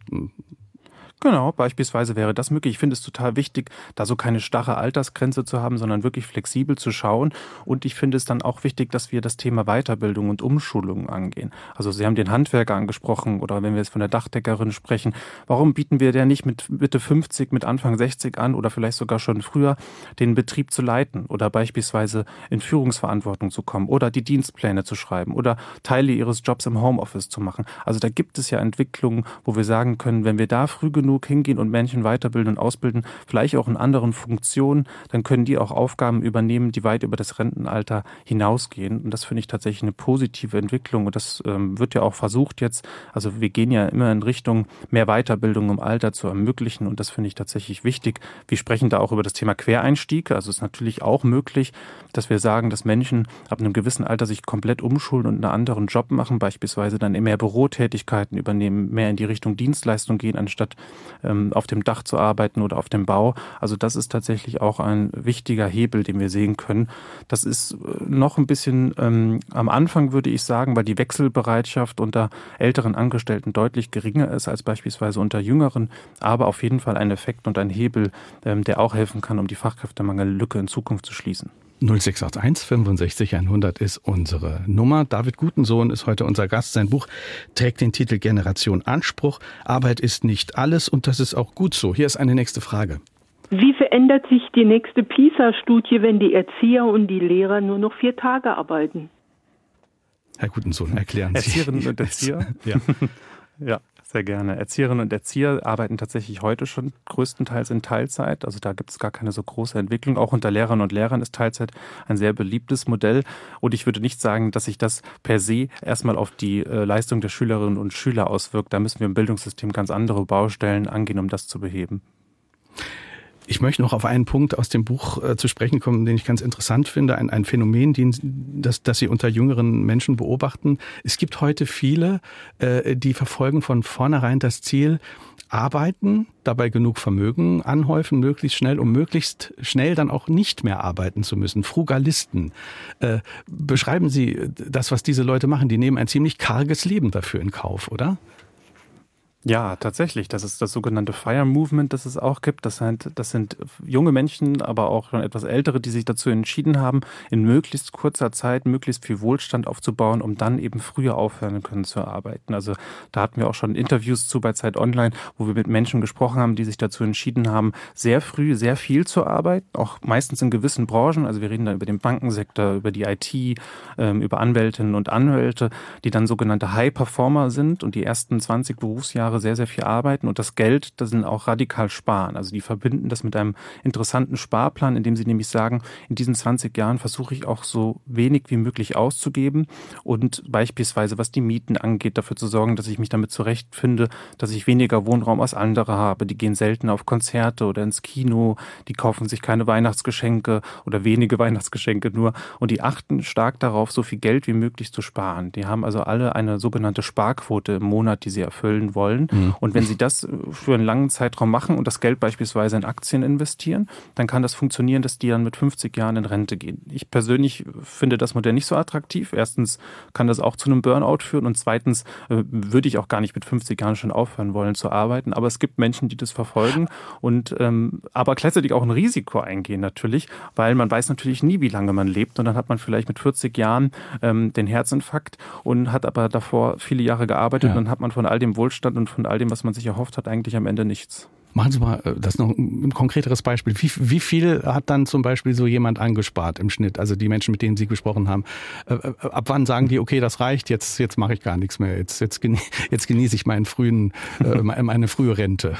Genau, beispielsweise wäre das möglich. Ich finde es total wichtig, da so keine starre Altersgrenze zu haben, sondern wirklich flexibel zu schauen. Und ich finde es dann auch wichtig, dass wir das Thema Weiterbildung und Umschulung angehen. Also Sie haben den Handwerker angesprochen oder wenn wir jetzt von der Dachdeckerin sprechen, warum bieten wir der nicht mit Mitte 50, mit Anfang 60 an oder vielleicht sogar schon früher, den Betrieb zu leiten oder beispielsweise in Führungsverantwortung zu kommen oder die Dienstpläne zu schreiben oder Teile ihres Jobs im Homeoffice zu machen. Also da gibt es ja Entwicklungen, wo wir sagen können, wenn wir da früh genug genug hingehen und Menschen weiterbilden und ausbilden, vielleicht auch in anderen Funktionen, dann können die auch Aufgaben übernehmen, die weit über das Rentenalter hinausgehen. Und das finde ich tatsächlich eine positive Entwicklung. Und das ähm, wird ja auch versucht jetzt. Also wir gehen ja immer in Richtung mehr Weiterbildung im Alter zu ermöglichen. Und das finde ich tatsächlich wichtig. Wir sprechen da auch über das Thema Quereinstieg. Also es ist natürlich auch möglich, dass wir sagen, dass Menschen ab einem gewissen Alter sich komplett umschulen und einen anderen Job machen, beispielsweise dann mehr Bürotätigkeiten übernehmen, mehr in die Richtung Dienstleistung gehen, anstatt ähm, auf dem Dach zu arbeiten oder auf dem Bau. Also das ist tatsächlich auch ein wichtiger Hebel, den wir sehen können. Das ist äh, noch ein bisschen ähm, am Anfang, würde ich sagen, weil die Wechselbereitschaft unter älteren Angestellten deutlich geringer ist als beispielsweise unter jüngeren, aber auf jeden Fall ein Effekt und ein Hebel, ähm, der auch helfen kann, um die Fachkräftemangellücke in Zukunft zu schließen. 0681 65 100 ist unsere Nummer. David Gutensohn ist heute unser Gast. Sein Buch trägt den Titel Generation Anspruch. Arbeit ist nicht alles und das ist auch gut so. Hier ist eine nächste Frage. Wie verändert sich die nächste PISA-Studie, wenn die Erzieher und die Lehrer nur noch vier Tage arbeiten? Herr Gutensohn, erklären Sie. Erzieherinnen und Erzieher? ja. ja. Sehr gerne. Erzieherinnen und Erzieher arbeiten tatsächlich heute schon größtenteils in Teilzeit. Also da gibt es gar keine so große Entwicklung. Auch unter Lehrern und Lehrern ist Teilzeit ein sehr beliebtes Modell. Und ich würde nicht sagen, dass sich das per se erstmal auf die äh, Leistung der Schülerinnen und Schüler auswirkt. Da müssen wir im Bildungssystem ganz andere Baustellen angehen, um das zu beheben. Ich möchte noch auf einen Punkt aus dem Buch äh, zu sprechen kommen, den ich ganz interessant finde. Ein, ein Phänomen, den, das, das Sie unter jüngeren Menschen beobachten. Es gibt heute viele, äh, die verfolgen von vornherein das Ziel, arbeiten, dabei genug Vermögen anhäufen, möglichst schnell, um möglichst schnell dann auch nicht mehr arbeiten zu müssen. Frugalisten. Äh, beschreiben Sie das, was diese Leute machen. Die nehmen ein ziemlich karges Leben dafür in Kauf, oder? Ja, tatsächlich. Das ist das sogenannte Fire Movement, das es auch gibt. Das sind, das sind junge Menschen, aber auch schon etwas ältere, die sich dazu entschieden haben, in möglichst kurzer Zeit möglichst viel Wohlstand aufzubauen, um dann eben früher aufhören können zu arbeiten. Also da hatten wir auch schon Interviews zu bei Zeit Online, wo wir mit Menschen gesprochen haben, die sich dazu entschieden haben, sehr früh sehr viel zu arbeiten, auch meistens in gewissen Branchen. Also wir reden da über den Bankensektor, über die IT, ähm, über Anwältinnen und Anwälte, die dann sogenannte High Performer sind und die ersten 20 Berufsjahre Jahre sehr, sehr viel arbeiten und das Geld, das sind auch radikal sparen. Also die verbinden das mit einem interessanten Sparplan, indem sie nämlich sagen, in diesen 20 Jahren versuche ich auch so wenig wie möglich auszugeben und beispielsweise, was die Mieten angeht, dafür zu sorgen, dass ich mich damit zurechtfinde, dass ich weniger Wohnraum als andere habe. Die gehen selten auf Konzerte oder ins Kino, die kaufen sich keine Weihnachtsgeschenke oder wenige Weihnachtsgeschenke nur und die achten stark darauf, so viel Geld wie möglich zu sparen. Die haben also alle eine sogenannte Sparquote im Monat, die sie erfüllen wollen. Mhm. Und wenn Sie das für einen langen Zeitraum machen und das Geld beispielsweise in Aktien investieren, dann kann das funktionieren, dass die dann mit 50 Jahren in Rente gehen. Ich persönlich finde das Modell nicht so attraktiv. Erstens kann das auch zu einem Burnout führen und zweitens äh, würde ich auch gar nicht mit 50 Jahren schon aufhören wollen zu arbeiten. Aber es gibt Menschen, die das verfolgen und ähm, aber gleichzeitig auch ein Risiko eingehen natürlich, weil man weiß natürlich nie, wie lange man lebt und dann hat man vielleicht mit 40 Jahren ähm, den Herzinfarkt und hat aber davor viele Jahre gearbeitet ja. und dann hat man von all dem Wohlstand und von all dem, was man sich erhofft hat, eigentlich am Ende nichts. Machen Sie mal äh, das noch ein konkreteres Beispiel. Wie, wie viel hat dann zum Beispiel so jemand angespart im Schnitt? Also die Menschen, mit denen Sie gesprochen haben. Äh, äh, ab wann sagen die, okay, das reicht, jetzt, jetzt mache ich gar nichts mehr, jetzt, jetzt, jetzt genieße ich meinen frühen, meine frühe Rente?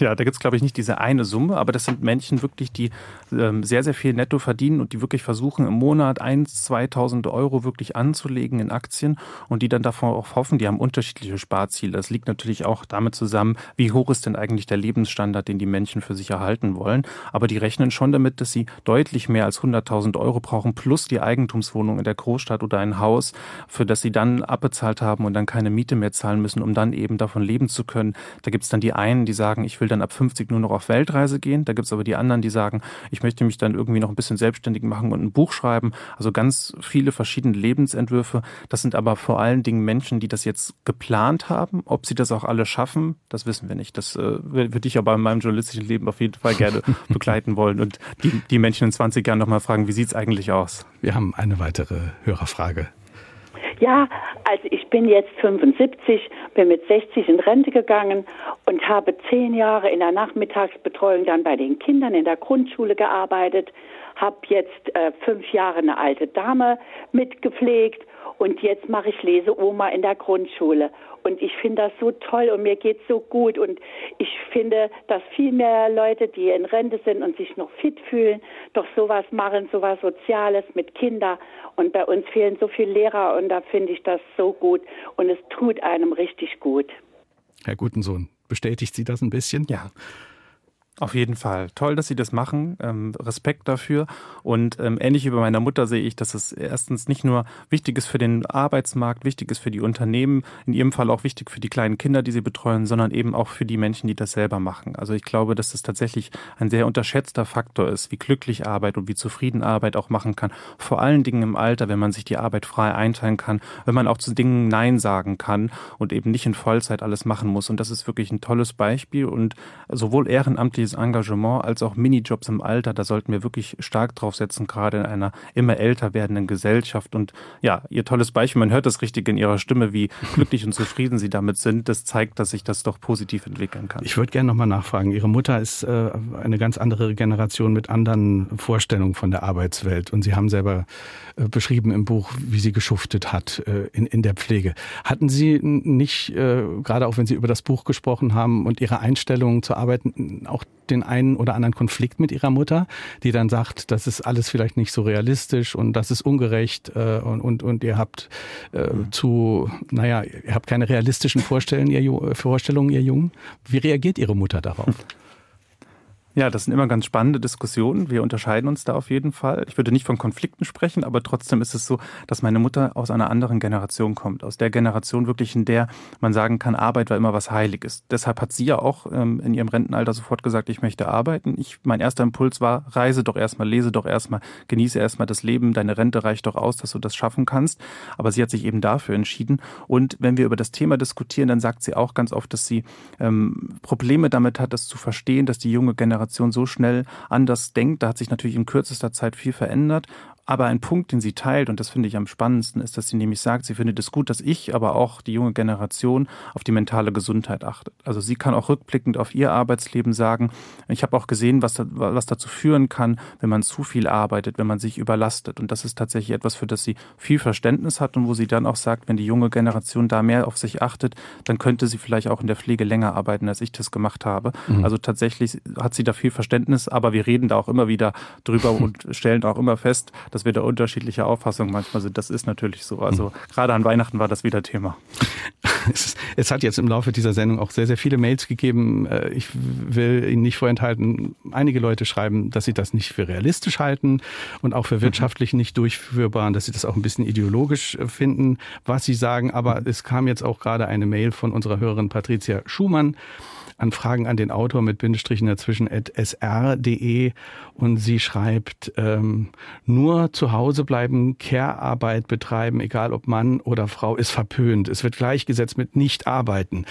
Ja, da gibt's glaube ich, nicht diese eine Summe, aber das sind Menschen wirklich, die ähm, sehr, sehr viel netto verdienen und die wirklich versuchen, im Monat 1.000, 2.000 Euro wirklich anzulegen in Aktien und die dann davon auch hoffen, die haben unterschiedliche Sparziele. Das liegt natürlich auch damit zusammen, wie hoch ist denn eigentlich der Lebensstandard, den die Menschen für sich erhalten wollen. Aber die rechnen schon damit, dass sie deutlich mehr als 100.000 Euro brauchen, plus die Eigentumswohnung in der Großstadt oder ein Haus, für das sie dann abbezahlt haben und dann keine Miete mehr zahlen müssen, um dann eben davon leben zu können. Da gibt's dann die einen, die sagen, ich will will dann ab 50 nur noch auf Weltreise gehen. Da gibt es aber die anderen, die sagen, ich möchte mich dann irgendwie noch ein bisschen selbstständig machen und ein Buch schreiben. Also ganz viele verschiedene Lebensentwürfe. Das sind aber vor allen Dingen Menschen, die das jetzt geplant haben. Ob sie das auch alle schaffen, das wissen wir nicht. Das äh, würde ich aber in meinem journalistischen Leben auf jeden Fall gerne begleiten wollen und die, die Menschen in 20 Jahren nochmal fragen, wie sieht es eigentlich aus? Wir haben eine weitere Hörerfrage. Ja, also ich bin jetzt 75, bin mit 60 in Rente gegangen und habe zehn Jahre in der Nachmittagsbetreuung dann bei den Kindern in der Grundschule gearbeitet, habe jetzt äh, fünf Jahre eine alte Dame mitgepflegt und jetzt mache ich Leseoma in der Grundschule. Und ich finde das so toll und mir geht so gut. Und ich finde, dass viel mehr Leute, die in Rente sind und sich noch fit fühlen, doch sowas machen, sowas Soziales mit Kindern. Und bei uns fehlen so viele Lehrer und da finde ich das so gut. Und es tut einem richtig gut. Herr Gutensohn, bestätigt Sie das ein bisschen? Ja. Auf jeden Fall. Toll, dass Sie das machen. Ähm, Respekt dafür. Und ähm, ähnlich wie bei meiner Mutter sehe ich, dass es erstens nicht nur wichtig ist für den Arbeitsmarkt, wichtig ist für die Unternehmen, in Ihrem Fall auch wichtig für die kleinen Kinder, die Sie betreuen, sondern eben auch für die Menschen, die das selber machen. Also ich glaube, dass das tatsächlich ein sehr unterschätzter Faktor ist, wie glücklich Arbeit und wie zufrieden Arbeit auch machen kann. Vor allen Dingen im Alter, wenn man sich die Arbeit frei einteilen kann, wenn man auch zu Dingen Nein sagen kann und eben nicht in Vollzeit alles machen muss. Und das ist wirklich ein tolles Beispiel und sowohl ehrenamtlich ehrenamtliches Engagement als auch Minijobs im Alter. Da sollten wir wirklich stark drauf setzen, gerade in einer immer älter werdenden Gesellschaft. Und ja, Ihr tolles Beispiel, man hört das richtig in Ihrer Stimme, wie glücklich und zufrieden Sie damit sind. Das zeigt, dass sich das doch positiv entwickeln kann. Ich würde gerne nochmal nachfragen. Ihre Mutter ist äh, eine ganz andere Generation mit anderen Vorstellungen von der Arbeitswelt. Und Sie haben selber äh, beschrieben im Buch, wie sie geschuftet hat äh, in, in der Pflege. Hatten Sie nicht, gerade auch wenn Sie über das Buch gesprochen haben und Ihre Einstellung zur Arbeit, auch den einen oder anderen Konflikt mit ihrer Mutter, die dann sagt, das ist alles vielleicht nicht so realistisch und das ist ungerecht äh, und, und, und ihr habt äh, zu, naja, ihr habt keine realistischen Vorstellungen, ihr, Vorstellungen, ihr Jungen. Wie reagiert Ihre Mutter darauf? Ja, das sind immer ganz spannende Diskussionen. Wir unterscheiden uns da auf jeden Fall. Ich würde nicht von Konflikten sprechen, aber trotzdem ist es so, dass meine Mutter aus einer anderen Generation kommt. Aus der Generation wirklich, in der man sagen kann, Arbeit war immer was Heiliges. Deshalb hat sie ja auch ähm, in ihrem Rentenalter sofort gesagt, ich möchte arbeiten. Ich, mein erster Impuls war, reise doch erstmal, lese doch erstmal, genieße erstmal das Leben. Deine Rente reicht doch aus, dass du das schaffen kannst. Aber sie hat sich eben dafür entschieden. Und wenn wir über das Thema diskutieren, dann sagt sie auch ganz oft, dass sie ähm, Probleme damit hat, das zu verstehen, dass die junge Generation Generation so schnell anders denkt. Da hat sich natürlich in kürzester Zeit viel verändert. Aber ein Punkt, den sie teilt, und das finde ich am spannendsten, ist, dass sie nämlich sagt, sie findet es gut, dass ich, aber auch die junge Generation auf die mentale Gesundheit achtet. Also sie kann auch rückblickend auf ihr Arbeitsleben sagen, ich habe auch gesehen, was, da, was dazu führen kann, wenn man zu viel arbeitet, wenn man sich überlastet. Und das ist tatsächlich etwas, für das sie viel Verständnis hat und wo sie dann auch sagt, wenn die junge Generation da mehr auf sich achtet, dann könnte sie vielleicht auch in der Pflege länger arbeiten, als ich das gemacht habe. Mhm. Also tatsächlich hat sie da viel Verständnis, aber wir reden da auch immer wieder drüber und stellen auch immer fest, dass wir da unterschiedliche Auffassungen manchmal sind. Das ist natürlich so. Also mhm. gerade an Weihnachten war das wieder Thema. Es hat jetzt im Laufe dieser Sendung auch sehr, sehr viele Mails gegeben. Äh, ich will Ihnen nicht vorenthalten, einige Leute schreiben, dass sie das nicht für realistisch halten und auch für mhm. wirtschaftlich nicht durchführbar und dass sie das auch ein bisschen ideologisch äh, finden, was sie sagen. Aber es kam jetzt auch gerade eine Mail von unserer Hörerin Patricia Schumann an Fragen an den Autor mit Bindestrichen dazwischen at sr.de und sie schreibt, ähm, nur zu Hause bleiben, Care-Arbeit betreiben, egal ob Mann oder Frau, ist verpönt. Es wird gleichgesetzt mit nicht arbeiten.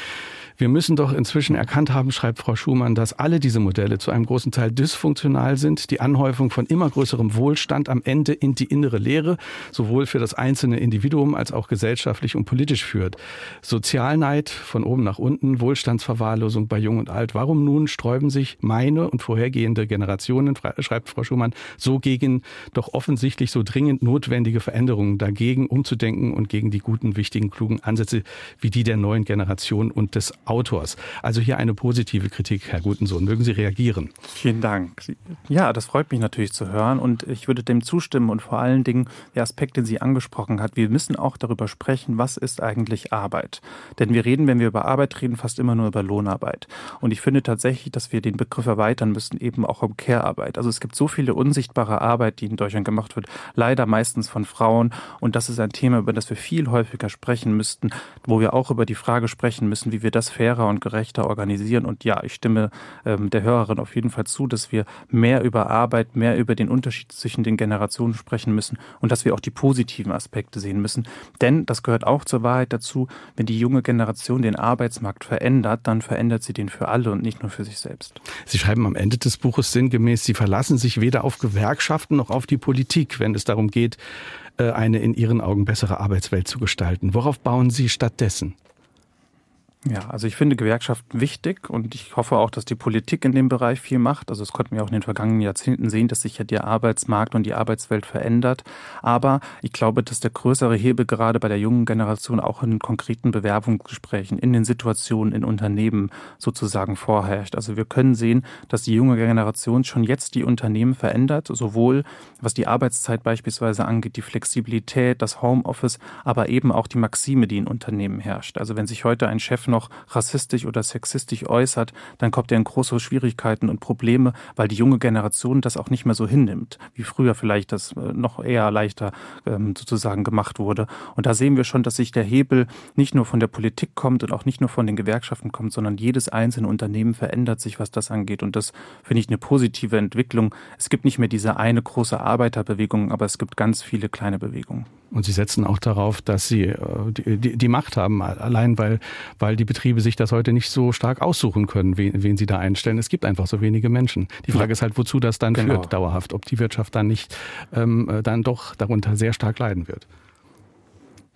Wir müssen doch inzwischen erkannt haben, schreibt Frau Schumann, dass alle diese Modelle zu einem großen Teil dysfunktional sind. Die Anhäufung von immer größerem Wohlstand am Ende in die innere Leere, sowohl für das einzelne Individuum als auch gesellschaftlich und politisch führt. Sozialneid von oben nach unten, Wohlstandsverwahrlosung bei Jung und Alt. Warum nun sträuben sich meine und vorhergehende Generationen, schreibt Frau Schumann, so gegen doch offensichtlich so dringend notwendige Veränderungen dagegen umzudenken und gegen die guten, wichtigen, klugen Ansätze wie die der neuen Generation und des Autors. Also hier eine positive Kritik, Herr Gutensohn. Mögen Sie reagieren? Vielen Dank. Ja, das freut mich natürlich zu hören und ich würde dem zustimmen und vor allen Dingen der Aspekt, den sie angesprochen hat. Wir müssen auch darüber sprechen, was ist eigentlich Arbeit? Denn wir reden, wenn wir über Arbeit reden, fast immer nur über Lohnarbeit. Und ich finde tatsächlich, dass wir den Begriff erweitern müssen, eben auch um Care-Arbeit. Also es gibt so viele unsichtbare Arbeit, die in Deutschland gemacht wird, leider meistens von Frauen. Und das ist ein Thema, über das wir viel häufiger sprechen müssten, wo wir auch über die Frage sprechen müssen, wie wir das fairer und gerechter organisieren. Und ja, ich stimme ähm, der Hörerin auf jeden Fall zu, dass wir mehr über Arbeit, mehr über den Unterschied zwischen den Generationen sprechen müssen und dass wir auch die positiven Aspekte sehen müssen. Denn das gehört auch zur Wahrheit dazu, wenn die junge Generation den Arbeitsmarkt verändert, dann verändert sie den für alle und nicht nur für sich selbst. Sie schreiben am Ende des Buches sinngemäß, Sie verlassen sich weder auf Gewerkschaften noch auf die Politik, wenn es darum geht, äh, eine in Ihren Augen bessere Arbeitswelt zu gestalten. Worauf bauen Sie stattdessen? Ja, also ich finde Gewerkschaften wichtig und ich hoffe auch, dass die Politik in dem Bereich viel macht. Also es konnten wir auch in den vergangenen Jahrzehnten sehen, dass sich ja der Arbeitsmarkt und die Arbeitswelt verändert. Aber ich glaube, dass der größere Hebel gerade bei der jungen Generation auch in konkreten Bewerbungsgesprächen, in den Situationen in Unternehmen sozusagen vorherrscht. Also wir können sehen, dass die junge Generation schon jetzt die Unternehmen verändert, sowohl was die Arbeitszeit beispielsweise angeht, die Flexibilität, das Homeoffice, aber eben auch die Maxime, die in Unternehmen herrscht. Also wenn sich heute ein Chef noch rassistisch oder sexistisch äußert, dann kommt er in große Schwierigkeiten und Probleme, weil die junge Generation das auch nicht mehr so hinnimmt, wie früher vielleicht das äh, noch eher leichter ähm, sozusagen gemacht wurde. Und da sehen wir schon, dass sich der Hebel nicht nur von der Politik kommt und auch nicht nur von den Gewerkschaften kommt, sondern jedes einzelne Unternehmen verändert sich, was das angeht. Und das finde ich eine positive Entwicklung. Es gibt nicht mehr diese eine große Arbeiterbewegung, aber es gibt ganz viele kleine Bewegungen. Und Sie setzen auch darauf, dass Sie äh, die, die Macht haben, allein weil, weil die Betriebe sich das heute nicht so stark aussuchen können, wen, wen sie da einstellen. Es gibt einfach so wenige Menschen. Die Frage ja. ist halt, wozu das dann genau. führt dauerhaft, ob die Wirtschaft dann nicht ähm, äh, dann doch darunter sehr stark leiden wird.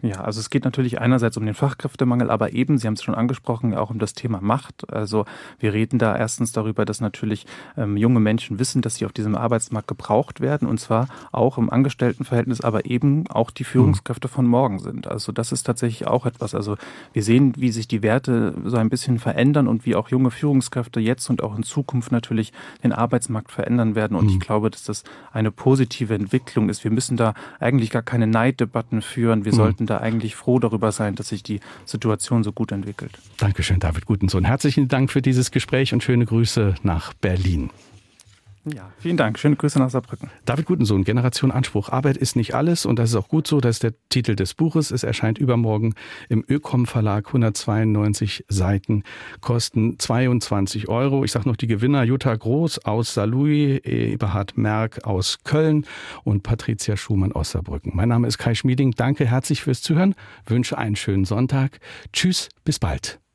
Ja, also es geht natürlich einerseits um den Fachkräftemangel, aber eben, Sie haben es schon angesprochen, auch um das Thema Macht. Also wir reden da erstens darüber, dass natürlich ähm, junge Menschen wissen, dass sie auf diesem Arbeitsmarkt gebraucht werden und zwar auch im Angestelltenverhältnis, aber eben auch die Führungskräfte von morgen sind. Also das ist tatsächlich auch etwas. Also wir sehen, wie sich die Werte so ein bisschen verändern und wie auch junge Führungskräfte jetzt und auch in Zukunft natürlich den Arbeitsmarkt verändern werden. Und mhm. ich glaube, dass das eine positive Entwicklung ist. Wir müssen da eigentlich gar keine Neiddebatten führen. Wir mhm. sollten da eigentlich froh darüber sein, dass sich die Situation so gut entwickelt. Dankeschön, David Gutensohn. Herzlichen Dank für dieses Gespräch und schöne Grüße nach Berlin. Ja, vielen Dank. Schöne Grüße nach Saarbrücken. David Gutensohn, Generation Anspruch. Arbeit ist nicht alles und das ist auch gut so. Das ist der Titel des Buches. Es erscheint übermorgen im Ökom Verlag. 192 Seiten, kosten 22 Euro. Ich sage noch die Gewinner. Jutta Groß aus Saarlouis, Eberhard Merck aus Köln und Patricia Schumann aus Saarbrücken. Mein Name ist Kai Schmieding. Danke herzlich fürs Zuhören. Wünsche einen schönen Sonntag. Tschüss, bis bald.